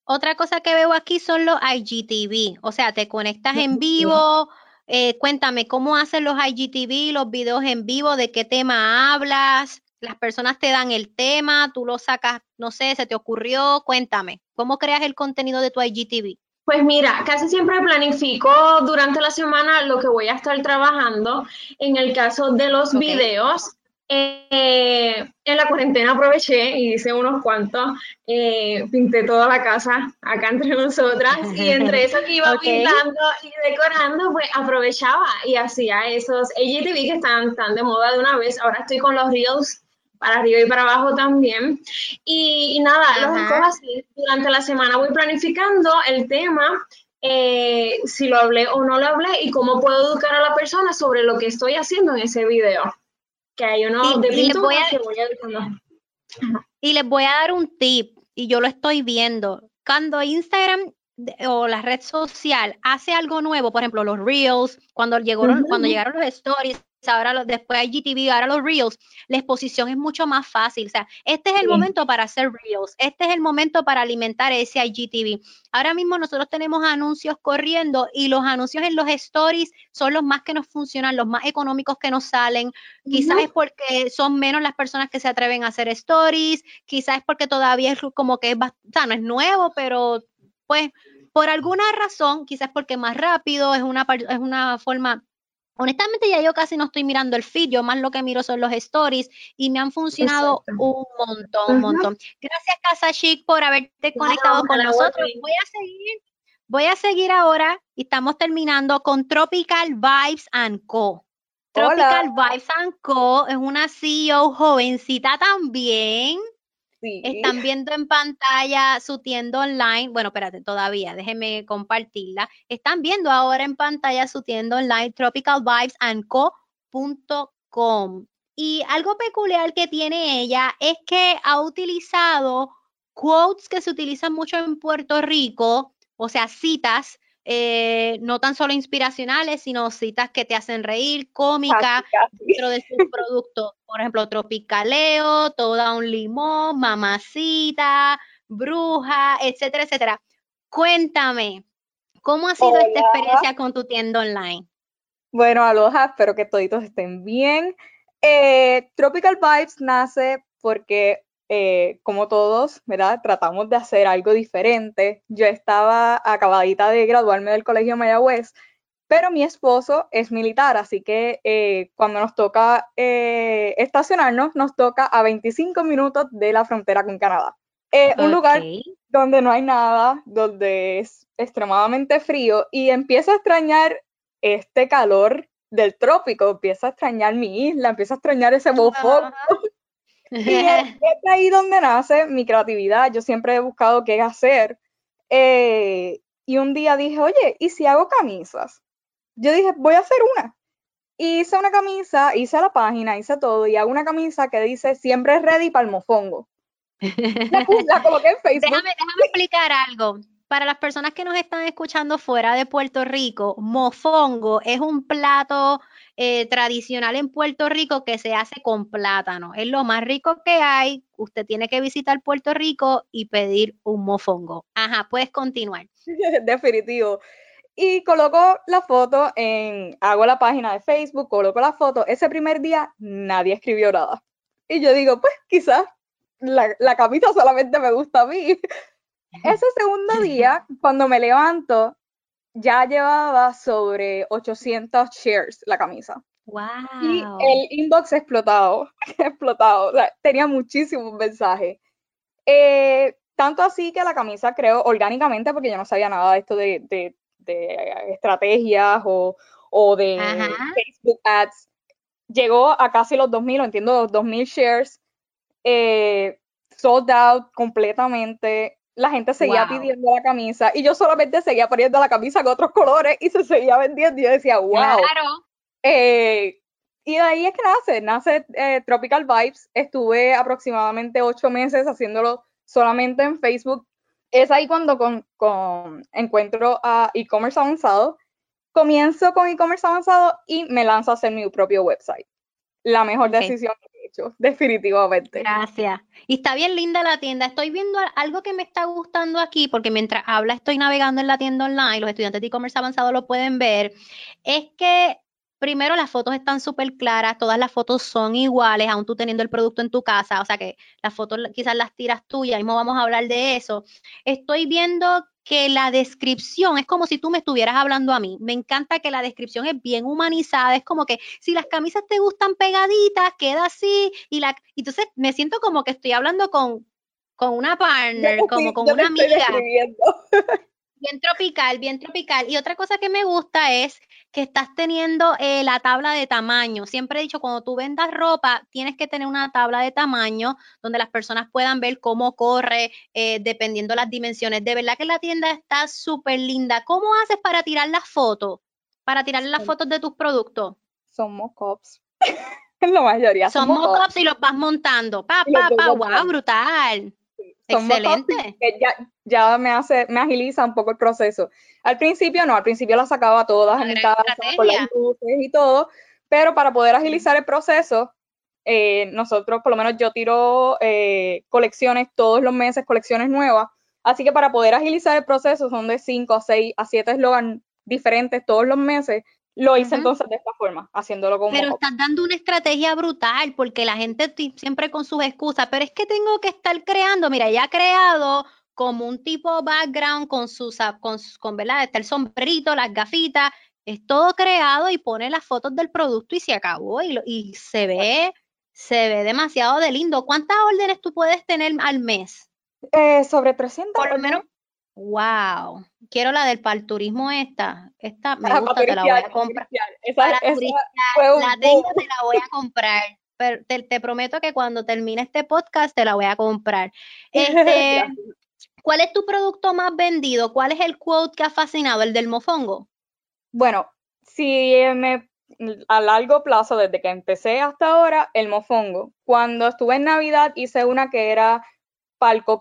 otra cosa que veo aquí son los IGTV. O sea, te conectas en vivo. Eh, cuéntame, ¿cómo hacen los IGTV, los videos en vivo? ¿De qué tema hablas? Las personas te dan el tema, tú lo sacas, no sé, se te ocurrió, cuéntame, ¿cómo creas el contenido de tu IGTV? Pues mira, casi siempre planifico durante la semana lo que voy a estar trabajando. En el caso de los videos, eh, en la cuarentena aproveché y hice unos cuantos, eh, pinté toda la casa acá entre nosotras y entre eso que iba pintando y decorando, pues aprovechaba y hacía esos IGTV que están tan de moda de una vez. Ahora estoy con los reels para arriba y para abajo también. Y, nada, los escojo así. Durante la semana voy planificando el tema, eh, si lo hablé o no lo hablé y cómo puedo educar a la persona sobre lo que estoy haciendo en ese video. Que hay uno de y les voy a, que voy Y les voy a dar un tip, y yo lo estoy viendo. Cuando Instagram o la red social hace algo nuevo, por ejemplo, los Reels, cuando llegaron, cuando llegaron los stories, ahora los, después hay GTV, ahora los Reels, la exposición es mucho más fácil. O sea, este es el momento para hacer Reels, este es el momento para alimentar ese IGTV. Ahora mismo nosotros tenemos anuncios corriendo y los anuncios en los stories son los más que nos funcionan, los más económicos que nos salen. Quizás es porque son menos las personas que se atreven a hacer stories, quizás es porque todavía es como que es, sea, no es nuevo, pero pues por alguna razón, quizás porque más rápido, es una, es una forma Honestamente ya yo casi no estoy mirando el feed, yo más lo que miro son los stories y me han funcionado un montón, un montón. Gracias Casa Chic por haberte conectado con nosotros. Voy a seguir, voy a seguir ahora y estamos terminando con Tropical Vibes and Co. Tropical Vibes and Co. es una CEO jovencita también están viendo en pantalla su tienda online. Bueno, espérate, todavía, déjenme compartirla. Están viendo ahora en pantalla su tienda online tropicalvibesandco.com. Y algo peculiar que tiene ella es que ha utilizado quotes que se utilizan mucho en Puerto Rico, o sea, citas, eh, no tan solo inspiracionales, sino citas que te hacen reír, cómicas, dentro de sus productos. Por ejemplo, Tropicaleo, Toda un limón, Mamacita, Bruja, etcétera, etcétera. Cuéntame, ¿cómo ha sido esta experiencia con tu tienda online? Bueno, aloha, espero que toditos estén bien. Eh, Tropical Vibes nace porque eh, como todos, ¿verdad? Tratamos de hacer algo diferente. Yo estaba acabadita de graduarme del Colegio Mayagüez, pero mi esposo es militar, así que eh, cuando nos toca eh, estacionarnos, nos toca a 25 minutos de la frontera con Canadá. Un lugar donde no hay nada, donde es extremadamente frío y empiezo a extrañar este calor del trópico, empiezo a extrañar mi isla, empiezo a extrañar ese bofón. Y es, ahí donde nace mi creatividad. Yo siempre he buscado qué hacer. Eh, y un día dije, oye, ¿y si hago camisas? Yo dije, voy a hacer una. Hice una camisa, hice la página, hice todo y hago una camisa que dice siempre ready para el mofongo. La, coloqué en Facebook. Déjame, déjame explicar algo. Para las personas que nos están escuchando fuera de Puerto Rico, mofongo es un plato eh, tradicional en Puerto Rico que se hace con plátano. Es lo más rico que hay. Usted tiene que visitar Puerto Rico y pedir un mofongo. Ajá, puedes continuar. Definitivo. Y coloco la foto en, hago la página de Facebook, coloco la foto. Ese primer día nadie escribió nada. Y yo digo, pues quizás la, la camisa solamente me gusta a mí. Ese segundo día, cuando me levanto, ya llevaba sobre 800 shares la camisa. Wow. Y el inbox explotado, explotado. tenía muchísimos mensajes. Eh, tanto así que la camisa creo orgánicamente, porque yo no sabía nada de esto de, de, estrategias o, o de Facebook ads. Llegó a casi los 2000, lo entiendo, 2000 shares. Eh, sold out completamente la gente seguía pidiendo la camisa y yo solamente seguía poniendo la camisa con otros colores y se seguía vendiendo y yo decía, wow. Claro. Eh, y de ahí es que nace, nace eh, Tropical Vibes. Estuve aproximadamente ocho meses haciéndolo solamente en Facebook. Es ahí cuando con, encuentro a e-commerce avanzado. Comienzo con e-commerce avanzado y me lanzo a hacer mi propio website. La mejor decisión definitivamente. Gracias. Y está bien linda la tienda. Estoy viendo algo que me está gustando aquí, porque mientras habla estoy navegando en la tienda online, los estudiantes de e-commerce avanzado lo pueden ver, es que primero las fotos están súper claras, todas las fotos son iguales, aún tú teniendo el producto en tu casa, o sea que las fotos quizás las tiras tú, ya mismo vamos a hablar de eso. Estoy viendo que la descripción es como si tú me estuvieras hablando a mí. Me encanta que la descripción es bien humanizada, es como que si las camisas te gustan pegaditas, queda así y la entonces me siento como que estoy hablando con con una partner, como con una amiga. Bien tropical, bien tropical. Y otra cosa que me gusta es que estás teniendo eh, la tabla de tamaño. Siempre he dicho, cuando tú vendas ropa, tienes que tener una tabla de tamaño donde las personas puedan ver cómo corre, eh, dependiendo las dimensiones. De verdad que la tienda está súper linda. ¿Cómo haces para tirar las fotos? Para tirar las fotos de tus productos. Son mock-ups. la mayoría. Son, mock-ups y los vas montando. Pa, pa, pa, wow, brutal. Excelente. ya, ya me hace, me agiliza un poco el proceso. Al principio no, al principio las sacaba todas en casa, con las luces y todo, pero para poder agilizar el proceso, eh, nosotros, por lo menos yo tiro eh, colecciones todos los meses, colecciones nuevas, así que para poder agilizar el proceso son de 5 a 6 a 7 eslogans diferentes todos los meses, lo hice entonces de esta forma, haciéndolo como. Pero estás dando una estrategia brutal, porque la gente siempre con sus excusas, pero es que tengo que estar creando. Mira, ya ha creado como un tipo background con sus, con, con ¿verdad? Está el sombrerito, las gafitas, es todo creado y pone las fotos del producto y se acabó y, y se ve, se ve demasiado de lindo. ¿Cuántas órdenes tú puedes tener al mes? Eh, sobre 300. Por lo menos Wow, quiero la del turismo esta. Esta me gusta, te la voy a comprar. Esa, la tengo, te la voy a comprar. Pero te, prometo que cuando termine este podcast te la voy a comprar. Este, ¿Cuál es tu producto más vendido? ¿Cuál es el quote que ha fascinado? ¿El del mofongo? Bueno, si me a largo plazo, desde que empecé hasta ahora, el mofongo. Cuando estuve en Navidad hice una que era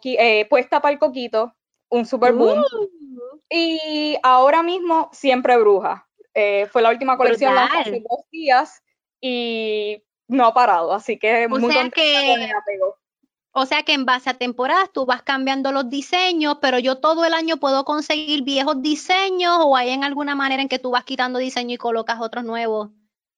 eh, puesta para el coquito, un super boom. Uh. Y ahora mismo siempre bruja. Eh, fue la última colección hace dos días y no ha parado, así que muy sea que, O sea que en base a temporadas tú vas cambiando los diseños, pero yo todo el año puedo conseguir viejos diseños o hay en alguna manera en que tú vas quitando diseño y colocas otros nuevos,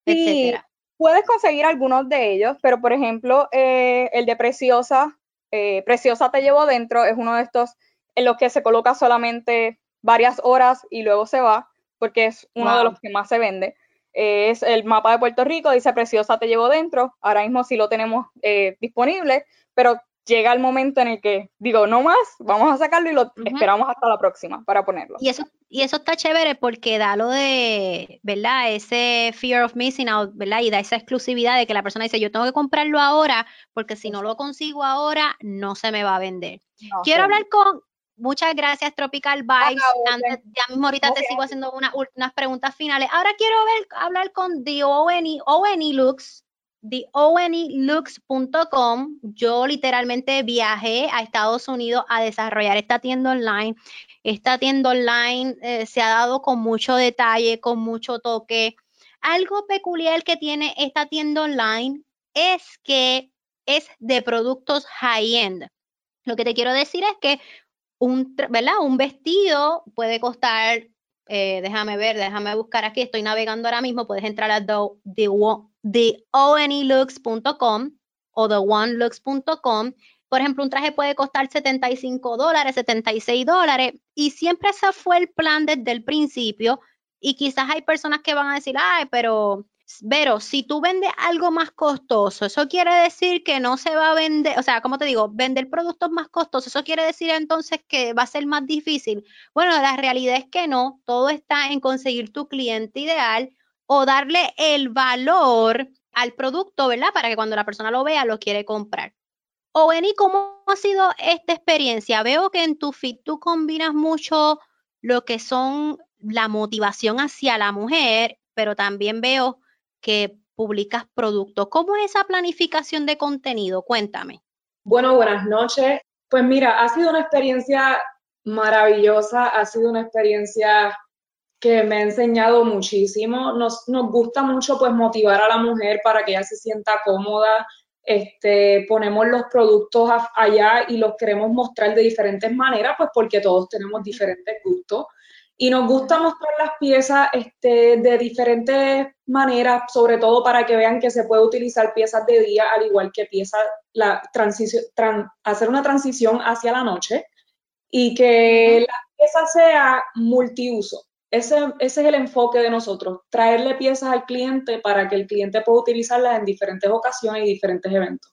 etcétera. Puedes conseguir algunos de ellos, pero por ejemplo, eh, el de Preciosa, eh, Preciosa te llevo dentro, es uno de estos en los que se coloca solamente varias horas y luego se va, porque es uno de los que más se vende. es el mapa de Puerto Rico, dice Preciosa te llevo dentro, ahora mismo sí lo tenemos eh, disponible, pero llega el momento en el que digo, no más, vamos a sacarlo y lo esperamos hasta la próxima para ponerlo. Y eso, y eso está chévere porque da lo de, ¿verdad? Ese fear of missing out, ¿verdad? Y da esa exclusividad de que la persona dice, yo tengo que comprarlo ahora porque si no lo consigo ahora, no se me va a vender. Quiero hablar con, Muchas gracias, Tropical Vibes. ya mismo ahorita te sigo haciendo unas preguntas finales. Ahora quiero ver, hablar con The ONE, ONE Looks, theonelooks.com. Yo literalmente viajé a Estados Unidos a desarrollar esta tienda online. Esta tienda online eh, se ha dado con mucho detalle, con mucho toque. Algo peculiar que tiene esta tienda online es que es de productos high-end. Lo que te quiero decir es que un, ¿verdad? un vestido puede costar, eh, déjame ver, déjame buscar aquí, estoy navegando ahora mismo, puedes entrar a theonelooks.com o theonelooks.com. Por ejemplo, un traje puede costar 75 dólares, 76 dólares, y siempre ese fue el plan desde el principio. Y quizás hay personas que van a decir, ay, pero pero si tú vendes algo más costoso, eso quiere decir que no se va a vender, o sea, como te digo, vender productos más costosos, eso quiere decir entonces que va a ser más difícil. Bueno, la realidad es que no, todo está en conseguir tu cliente ideal o darle el valor al producto, ¿verdad? Para que cuando la persona lo vea, lo quiere comprar. O Eni, ¿cómo ha sido esta experiencia? Veo que en tu feed tú combinas mucho lo que son la motivación hacia la mujer, pero también veo que publicas productos. ¿Cómo es esa planificación de contenido? Cuéntame. Bueno, buenas noches. Pues mira, ha sido una experiencia maravillosa, ha sido una experiencia que me ha enseñado muchísimo. Nos, nos gusta mucho pues motivar a la mujer para que ella se sienta cómoda. Este, ponemos los productos allá y los queremos mostrar de diferentes maneras, pues porque todos tenemos diferentes gustos y nos gusta mostrar las piezas este, de diferentes maneras, sobre todo para que vean que se puede utilizar piezas de día, al igual que piezas, la transición, hacer una transición hacia la noche y que la pieza sea multiuso. Ese, ese es el enfoque de nosotros, traerle piezas al cliente para que el cliente pueda utilizarlas en diferentes ocasiones y diferentes eventos.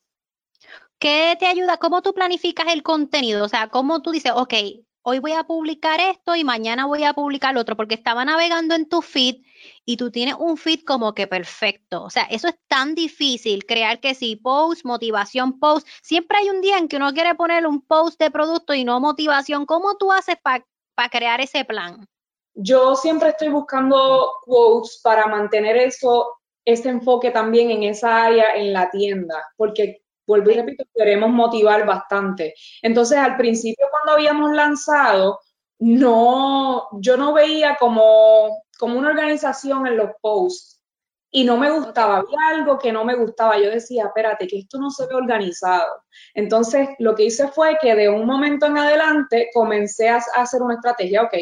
¿Qué te ayuda? ¿Cómo tú planificas el contenido? O sea, ¿cómo tú dices, ok, hoy voy a publicar esto y mañana voy a publicar otro, porque estaba navegando en tu feed y tú tienes un feed como que perfecto. O sea, eso es tan difícil, crear que sí, post, motivación, post. Siempre hay un día en que uno quiere poner un post de producto y no motivación. ¿Cómo tú haces para crear ese plan? Yo siempre estoy buscando quotes para mantener eso, ese enfoque también en esa área en la tienda, porque vuelvo y repito, queremos motivar bastante. Entonces, al principio cuando habíamos lanzado, no, yo no veía como, como una organización en los posts y no me gustaba, había algo que no me gustaba. Yo decía, espérate, que esto no se ve organizado. Entonces, lo que hice fue que de un momento en adelante comencé a, hacer una estrategia, ok,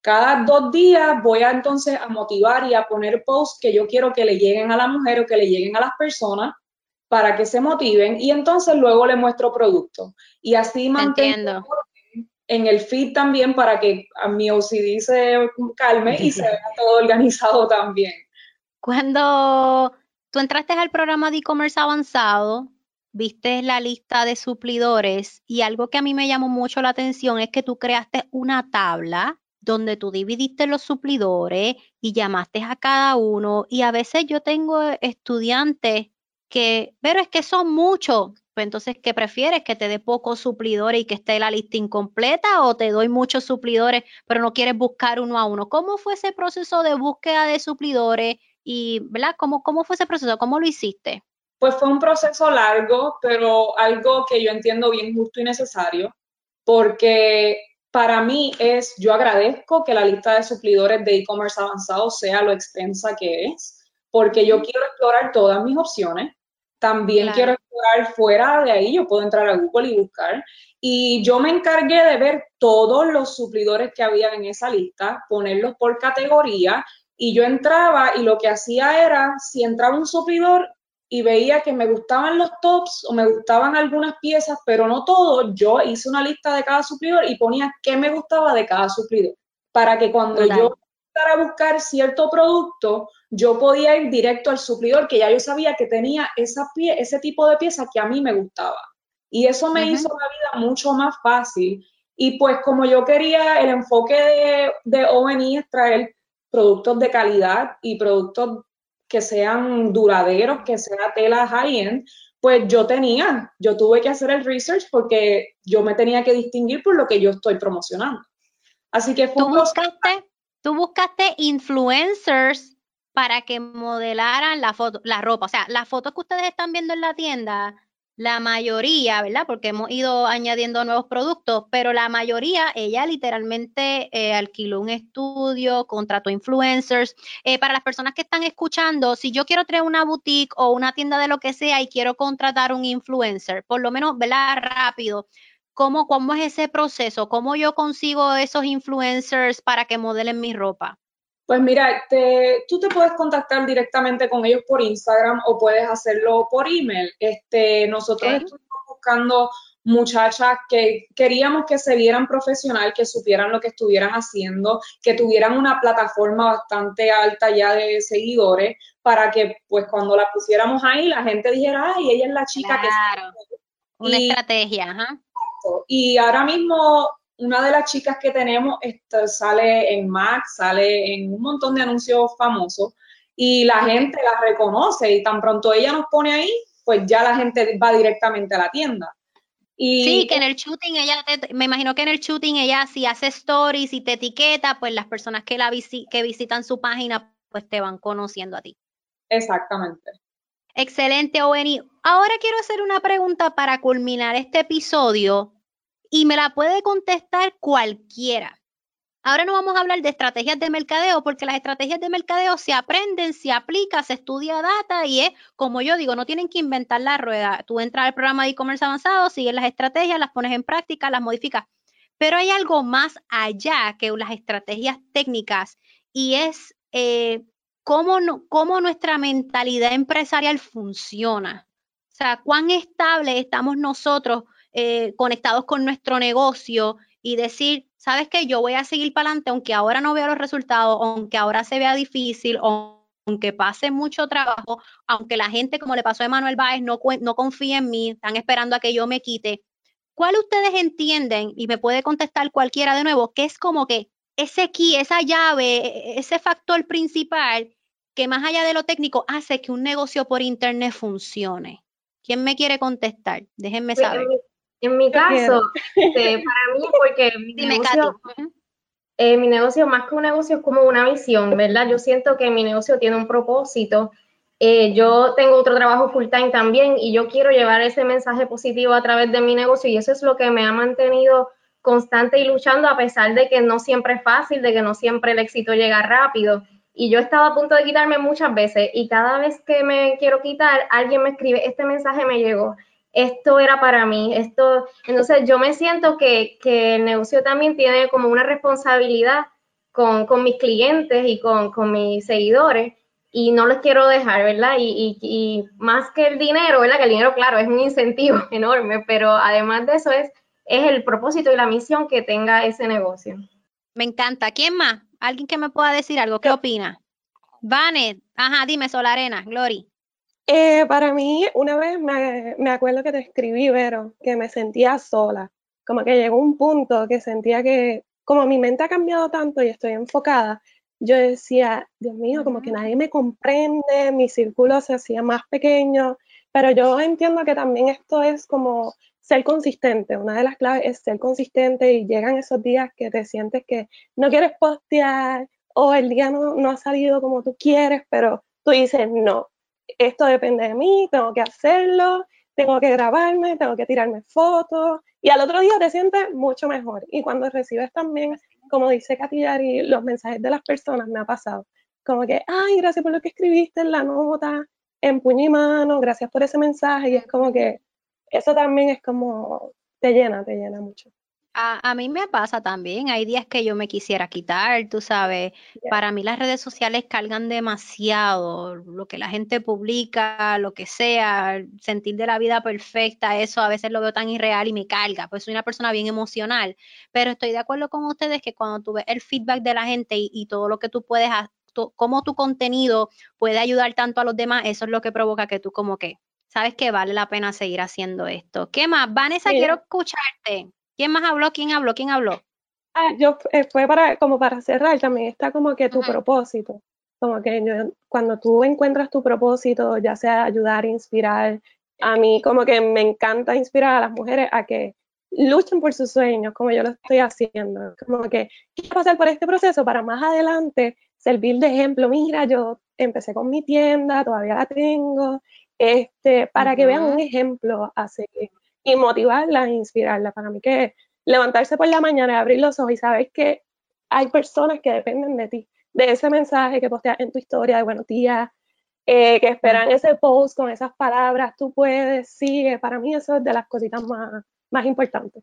cada dos días voy a entonces a motivar y a poner posts que yo quiero que le lleguen a la mujer o que le lleguen a las personas para que se motiven y entonces luego le muestro producto. Y así mantengo en el feed también para que a mi OCD se calme y se vea todo organizado también. Cuando tú entraste al programa de e-commerce avanzado, viste la lista de suplidores y algo que a mí me llamó mucho la atención es que tú creaste una tabla donde tú dividiste los suplidores y llamaste a cada uno y a veces yo tengo estudiantes que, pero es que son muchos. pues entonces, ¿qué prefieres? ¿Que te dé pocos suplidores y que esté la lista incompleta o te doy muchos suplidores, pero no quieres buscar uno a uno? ¿Cómo fue ese proceso de búsqueda de suplidores y, ¿verdad? ¿Cómo, cómo fue ese proceso? ¿Cómo lo hiciste? Pues fue un proceso largo, pero algo que yo entiendo bien justo y necesario, porque para mí es, yo agradezco que la lista de suplidores de e-commerce avanzado sea lo extensa que es, porque yo quiero explorar todas mis opciones. También quiero explorar fuera de ahí, yo puedo entrar a Google y buscar. Y yo me encargué de ver todos los suplidores que había en esa lista, ponerlos por categoría, y yo entraba y lo que hacía era, si entraba un suplidor, y veía que me gustaban los tops o me gustaban algunas piezas, pero no todo, yo hice una lista de cada suplidor y ponía qué me gustaba de cada suplidor, para que cuando yo a buscar cierto producto, yo podía ir directo al suplidor, que ya yo sabía que tenía esa pie, ese tipo de pieza que a mí me gustaba. Y eso me hizo la vida mucho más fácil. Y pues como yo quería el enfoque de, de ONI es traer productos de calidad y productos que sean duraderos, que sea tela high-end, pues yo tenía, yo tuve que hacer el research porque yo me tenía que distinguir por lo que yo estoy promocionando. Así que ¿Tú buscaste, tú buscaste influencers para que modelaran la foto, la ropa, o sea, las fotos que ustedes están viendo en la tienda, la mayoría, ¿verdad? Porque hemos ido añadiendo nuevos productos, pero la mayoría, ella literalmente eh, alquiló un estudio, contrató influencers. Eh, para las personas que están escuchando, si yo quiero tener una boutique o una tienda de lo que sea y quiero contratar un influencer, por lo menos, ¿verdad? Rápido. ¿Cómo, cómo es ese proceso? ¿Cómo yo consigo esos influencers para que modelen mi ropa? Pues mira, tú te puedes contactar directamente con ellos por Instagram o puedes hacerlo por email. Este, nosotros estuvimos buscando muchachas que queríamos que se vieran profesional, que supieran lo que estuvieran haciendo, que tuvieran una plataforma bastante alta ya de seguidores, para que pues cuando la pusiéramos ahí la gente dijera, ay, ella es la chica que... Una estrategia, ajá. Y ahora mismo una de las chicas que tenemos sale en Max, sale en un montón de anuncios famosos y la gente la reconoce y tan pronto ella nos pone ahí, pues ya la gente va directamente a la tienda. Y, sí, que en el shooting ella, me imagino que en el shooting ella si hace stories y te etiqueta, pues las personas que la que visitan su página, pues te van conociendo a ti. Exactamente. Excelente, Oweni. Ahora quiero hacer una pregunta para culminar este episodio y me la puede contestar cualquiera. Ahora no vamos a hablar de estrategias de mercadeo porque las estrategias de mercadeo se aprenden, se aplica, se estudia data y es, como yo digo, no tienen que inventar la rueda. Tú entras al programa de e-commerce avanzado, sigues las estrategias, las pones en práctica, las modificas. Pero hay algo más allá que las estrategias técnicas y es eh, cómo, cómo nuestra mentalidad empresarial funciona. O sea, cuán estable estamos nosotros eh, conectados con nuestro negocio y decir, sabes que yo voy a seguir para adelante, aunque ahora no vea los resultados, aunque ahora se vea difícil, aunque pase mucho trabajo, aunque la gente, como le pasó a Manuel Báez, no, no confía en mí, están esperando a que yo me quite. ¿Cuál ustedes entienden, y me puede contestar cualquiera de nuevo, que es como que ese key, esa llave, ese factor principal que más allá de lo técnico hace que un negocio por internet funcione? ¿Quién me quiere contestar? Déjenme pues, saber. En mi caso, este, para mí, porque mi negocio, eh, mi negocio, más que un negocio, es como una visión, ¿verdad? Yo siento que mi negocio tiene un propósito. Eh, yo tengo otro trabajo full time también y yo quiero llevar ese mensaje positivo a través de mi negocio y eso es lo que me ha mantenido constante y luchando a pesar de que no siempre es fácil, de que no siempre el éxito llega rápido. Y yo he estado a punto de quitarme muchas veces y cada vez que me quiero quitar, alguien me escribe, este mensaje me llegó esto era para mí, esto, entonces yo me siento que, el negocio también tiene como una responsabilidad con, mis clientes y con, mis seguidores y no los quiero dejar, ¿verdad? Y, más que el dinero, ¿verdad? Que el dinero, claro, es un incentivo enorme, pero además de eso es, es el propósito y la misión que tenga ese negocio. Me encanta. ¿Quién más? ¿Alguien que me pueda decir algo? ¿Qué opina? Vane, ajá, dime, Solarena, Glory. Eh, para mí, una vez me, me, acuerdo que te escribí, Vero, que me sentía sola, como que llegó un punto que sentía que, como mi mente ha cambiado tanto y estoy enfocada, yo decía, Dios mío, como que nadie me comprende, mi círculo se hacía más pequeño Pero yo entiendo que también esto es como ser consistente. Una de las claves es ser consistente y llegan esos días que te sientes que no quieres postear o el día no, no ha salido como tú quieres, pero tú dices, no, esto depende de mí, tengo que hacerlo, tengo que grabarme, tengo que tirarme fotos y al otro día te sientes mucho mejor. Y cuando recibes también, como dice Katillari, los mensajes de las personas, me ha pasado. Como que, ay, gracias por lo que escribiste en la nota, en puño y mano, gracias por ese mensaje. Y es como que eso también es como, te llena, te llena mucho. A, mí me pasa también, hay días que yo me quisiera quitar, tú sabes, para mí las redes sociales cargan demasiado, lo que la gente publica, lo que sea, sentir de la vida perfecta, eso a veces lo veo tan irreal y me carga, pues soy una persona bien emocional, pero estoy de acuerdo con ustedes que cuando tú ves el feedback de la gente y, todo lo que tú puedes, cómo tu contenido puede ayudar tanto a los demás, eso es lo que provoca que tú como que, sabes que vale la pena seguir haciendo esto. ¿Qué más? Vanessa, quiero escucharte. ¿Quién más habló? ¿Quién habló? ¿Quién habló? Ah, yo eh, fue para como para cerrar también está como que tu propósito, como que cuando tú encuentras tu propósito, ya sea ayudar, inspirar, a mí como que me encanta inspirar a las mujeres a que luchen por sus sueños, como yo lo estoy haciendo, como que quiero pasar por este proceso para más adelante servir de ejemplo. Mira, yo empecé con mi tienda, todavía la tengo, este, para que vean un ejemplo a seguir y motivarla e inspirarla. Para mí que levantarse por la mañana y abrir los ojos y saber que hay personas que dependen de ti, de ese mensaje que posteas en tu historia de buenos días, eh, que esperan ese post con esas palabras, tú puedes, sigue. Para mí eso es de las cositas más, más importantes.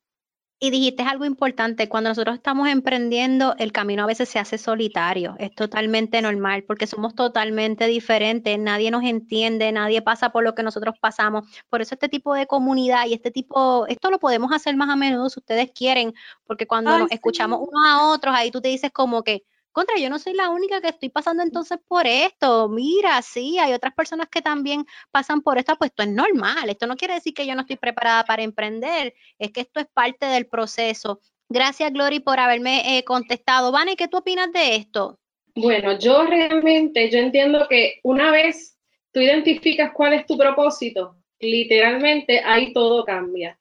Y dijiste algo importante, cuando nosotros estamos emprendiendo, el camino a veces se hace solitario, es totalmente normal porque somos totalmente diferentes, nadie nos entiende, nadie pasa por lo que nosotros pasamos. Por eso este tipo de comunidad y este tipo, esto lo podemos hacer más a menudo si ustedes quieren, porque cuando nos escuchamos unos a otros, ahí tú te dices como que, contra, yo no soy la única que estoy pasando entonces por esto. Mira, sí, hay otras personas que también pasan por esto, pues esto es normal. Esto no quiere decir que yo no estoy preparada para emprender, es que esto es parte del proceso. Gracias, Glory, por haberme eh, contestado. Vane, ¿qué tú opinas de esto? Bueno, yo realmente, yo entiendo que una vez tú identificas cuál es tu propósito, literalmente ahí todo cambia.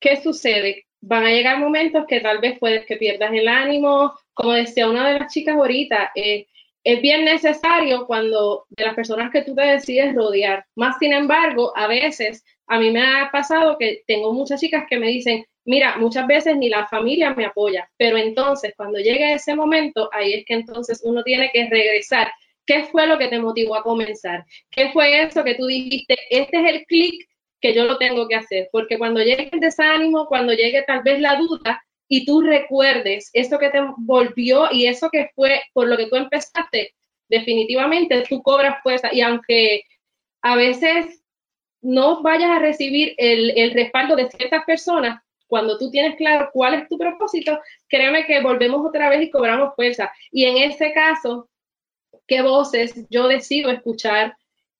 ¿Qué sucede? Van a llegar momentos que tal vez puedes que pierdas el ánimo, como decía una de las chicas ahorita, eh, es bien necesario cuando de las personas que tú te decides rodear. Más sin embargo, a veces a mí me ha pasado que tengo muchas chicas que me dicen, mira, muchas veces ni la familia me apoya, pero entonces cuando llegue ese momento, ahí es que entonces uno tiene que regresar. ¿Qué fue lo que te motivó a comenzar? ¿Qué fue eso que tú dijiste? Este es el clic que yo lo tengo que hacer, porque cuando llegue el desánimo, cuando llegue tal vez la duda, y tú recuerdes eso que te volvió y eso que fue por lo que tú empezaste, definitivamente tú cobras fuerza y aunque a veces no vayas a recibir el, respaldo de ciertas personas, cuando tú tienes claro cuál es tu propósito, créeme que volvemos otra vez y cobramos fuerza. Y en ese caso, ¿qué voces yo decido escuchar?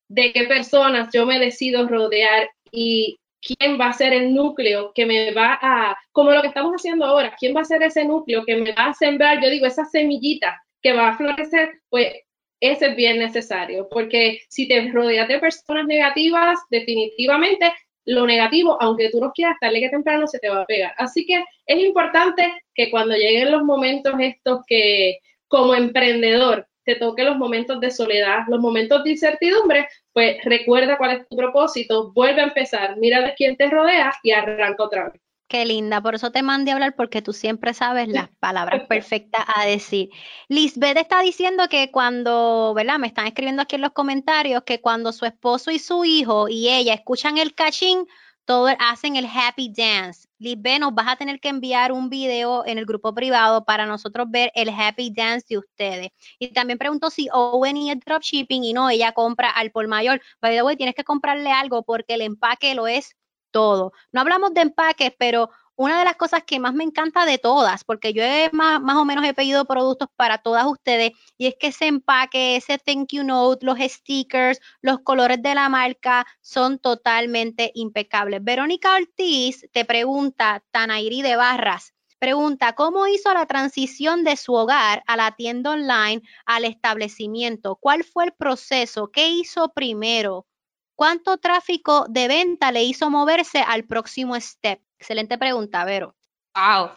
¿De qué personas yo me decido rodear? Y quién va a ser el núcleo que me va a, como lo que estamos haciendo ahora, quién va a ser ese núcleo que me va a sembrar, yo digo, esa semillita que va a florecer, pues ese es bien necesario, porque si te rodeas de personas negativas, definitivamente lo negativo, aunque tú no quieras, tarde que temprano se te va a pegar. Así que es importante que cuando lleguen los momentos estos que como emprendedor te toque los momentos de soledad, los momentos de incertidumbre, pues recuerda cuál es tu propósito, vuelve a empezar, mira de quién te rodea y arranca otra vez. Qué linda, por eso te mandé a hablar porque tú siempre sabes las palabras perfectas a decir. Lisbeth está diciendo que cuando, ¿verdad? Me están escribiendo aquí en los comentarios que cuando su esposo y su hijo y ella escuchan el cachín, todos hacen el happy dance. Lisbeth, nos vas a tener que enviar un video en el grupo privado para nosotros ver el happy dance de ustedes. Y también pregunto si Owen y el dropshipping y no, ella compra al por mayor. By the way, tienes que comprarle algo porque el empaque lo es todo. No hablamos de empaques, pero una de las cosas que más me encanta de todas, porque yo he más, más, o menos he pedido productos para todas ustedes, y es que ese empaque, ese thank you note, los stickers, los colores de la marca son totalmente impecables. Verónica Ortiz te pregunta, Tanairi de Barras, pregunta, ¿cómo hizo la transición de su hogar a la tienda online al establecimiento? ¿Cuál fue el proceso? ¿Qué hizo primero? ¿Cuánto tráfico de venta le hizo moverse al próximo step? Excelente pregunta, Vero. Wow,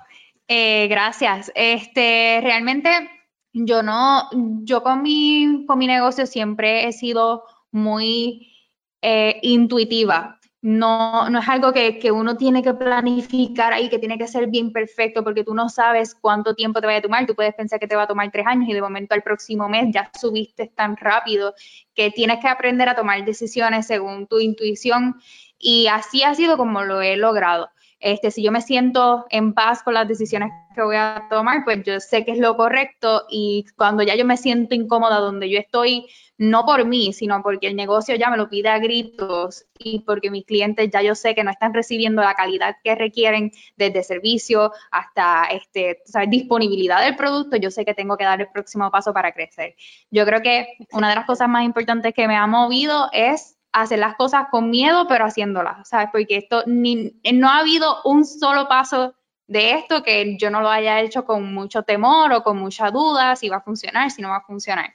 eh, gracias. Este, realmente yo no, yo con mi, con mi negocio siempre he sido muy eh, intuitiva. No, no es algo que, que, uno tiene que planificar ahí, que tiene que ser bien perfecto, porque tú no sabes cuánto tiempo te va a tomar. Tú puedes pensar que te va a tomar tres años y de momento al próximo mes ya subiste tan rápido que tienes que aprender a tomar decisiones según tu intuición. Y así ha sido como lo he logrado. Este, si yo me siento en paz con las decisiones que voy a tomar, pues yo sé que es lo correcto y cuando ya yo me siento incómoda donde yo estoy, no por mí, sino porque el negocio ya me lo pide a gritos y porque mis clientes ya yo sé que no están recibiendo la calidad que requieren desde servicio hasta este, disponibilidad del producto, yo sé que tengo que dar el próximo paso para crecer. Yo creo que una de las cosas más importantes que me ha movido es hacer las cosas con miedo, pero haciéndolas, ¿sabes? Porque esto ni, no ha habido un solo paso de esto que yo no lo haya hecho con mucho temor o con mucha duda si va a funcionar, si no va a funcionar.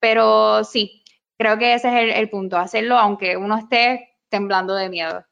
Pero sí, creo que ese es el, punto, hacerlo aunque uno esté temblando de miedo.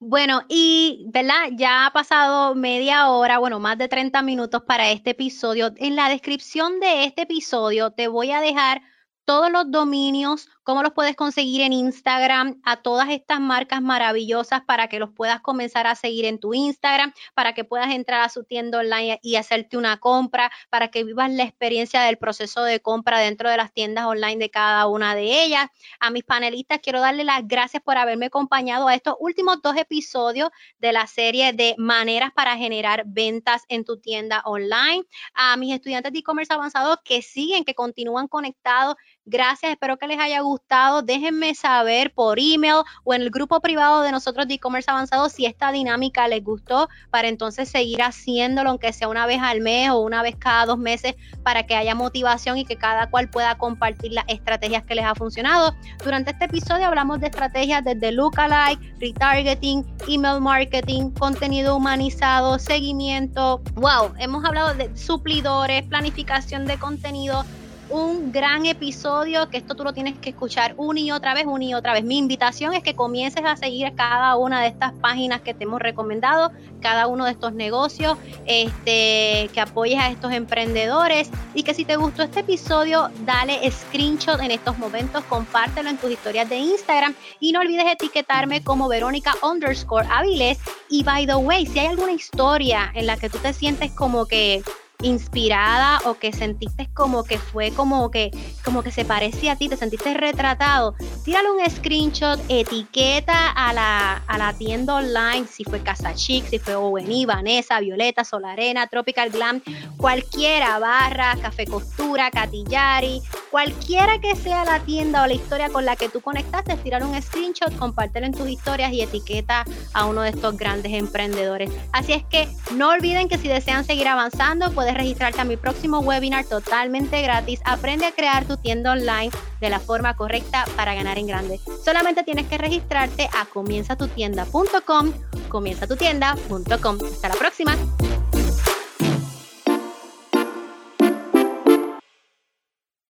Bueno, y ¿verdad? Ya ha pasado media hora, bueno, más de 30 minutos para este episodio. En la descripción de este episodio te voy a dejar todos los dominios, cómo los puedes conseguir en Instagram, a todas estas marcas maravillosas para que los puedas comenzar a seguir en tu Instagram, para que puedas entrar a su tienda online y hacerte una compra, para que vivas la experiencia del proceso de compra dentro de las tiendas online de cada una de ellas. A mis panelistas quiero darle las gracias por haberme acompañado a estos últimos dos episodios de la serie de maneras para generar ventas en tu tienda online. A mis estudiantes de e-commerce avanzados que siguen, que continúan conectados Gracias, espero que les haya gustado. Déjenme saber por email o en el grupo privado de nosotros de e-commerce avanzado si esta dinámica les gustó para entonces seguir haciéndolo, aunque sea una vez al mes o una vez cada dos meses, para que haya motivación y que cada cual pueda compartir las estrategias que les ha funcionado. Durante este episodio hablamos de estrategias desde lookalike, retargeting, email marketing, contenido humanizado, seguimiento. Wow, hemos hablado de suplidores, planificación de contenido un gran episodio que esto tú lo tienes que escuchar una y otra vez, una y otra vez. Mi invitación es que comiences a seguir cada una de estas páginas que te hemos recomendado, cada uno de estos negocios, este, que apoyes a estos emprendedores y que si te gustó este episodio, dale screenshot en estos momentos, compártelo en tus historias de Instagram y no olvides etiquetarme como Verónica underscore Avilés. Y by the way, si hay alguna historia en la que tú te sientes como que inspirada o que sentiste como que fue como que como que se parecía a ti, te sentiste retratado, tírale un screenshot, etiqueta a la, a la tienda online, si fue Casa Chic, si fue ONI, Vanessa, Violeta, Solarena, Tropical Glam, cualquiera, Barra, Café Costura, Catillari, cualquiera que sea la tienda o la historia con la que tú conectaste, tirar un screenshot, compártelo en tus historias y etiqueta a uno de estos grandes emprendedores. Así es que no olviden que si desean seguir avanzando, pueden registrarte a mi próximo webinar totalmente gratis. Aprende a crear tu tienda online de la forma correcta para ganar en grande. Solamente tienes que registrarte a comienzatutienda.com, comienzatutienda.com. Hasta la próxima.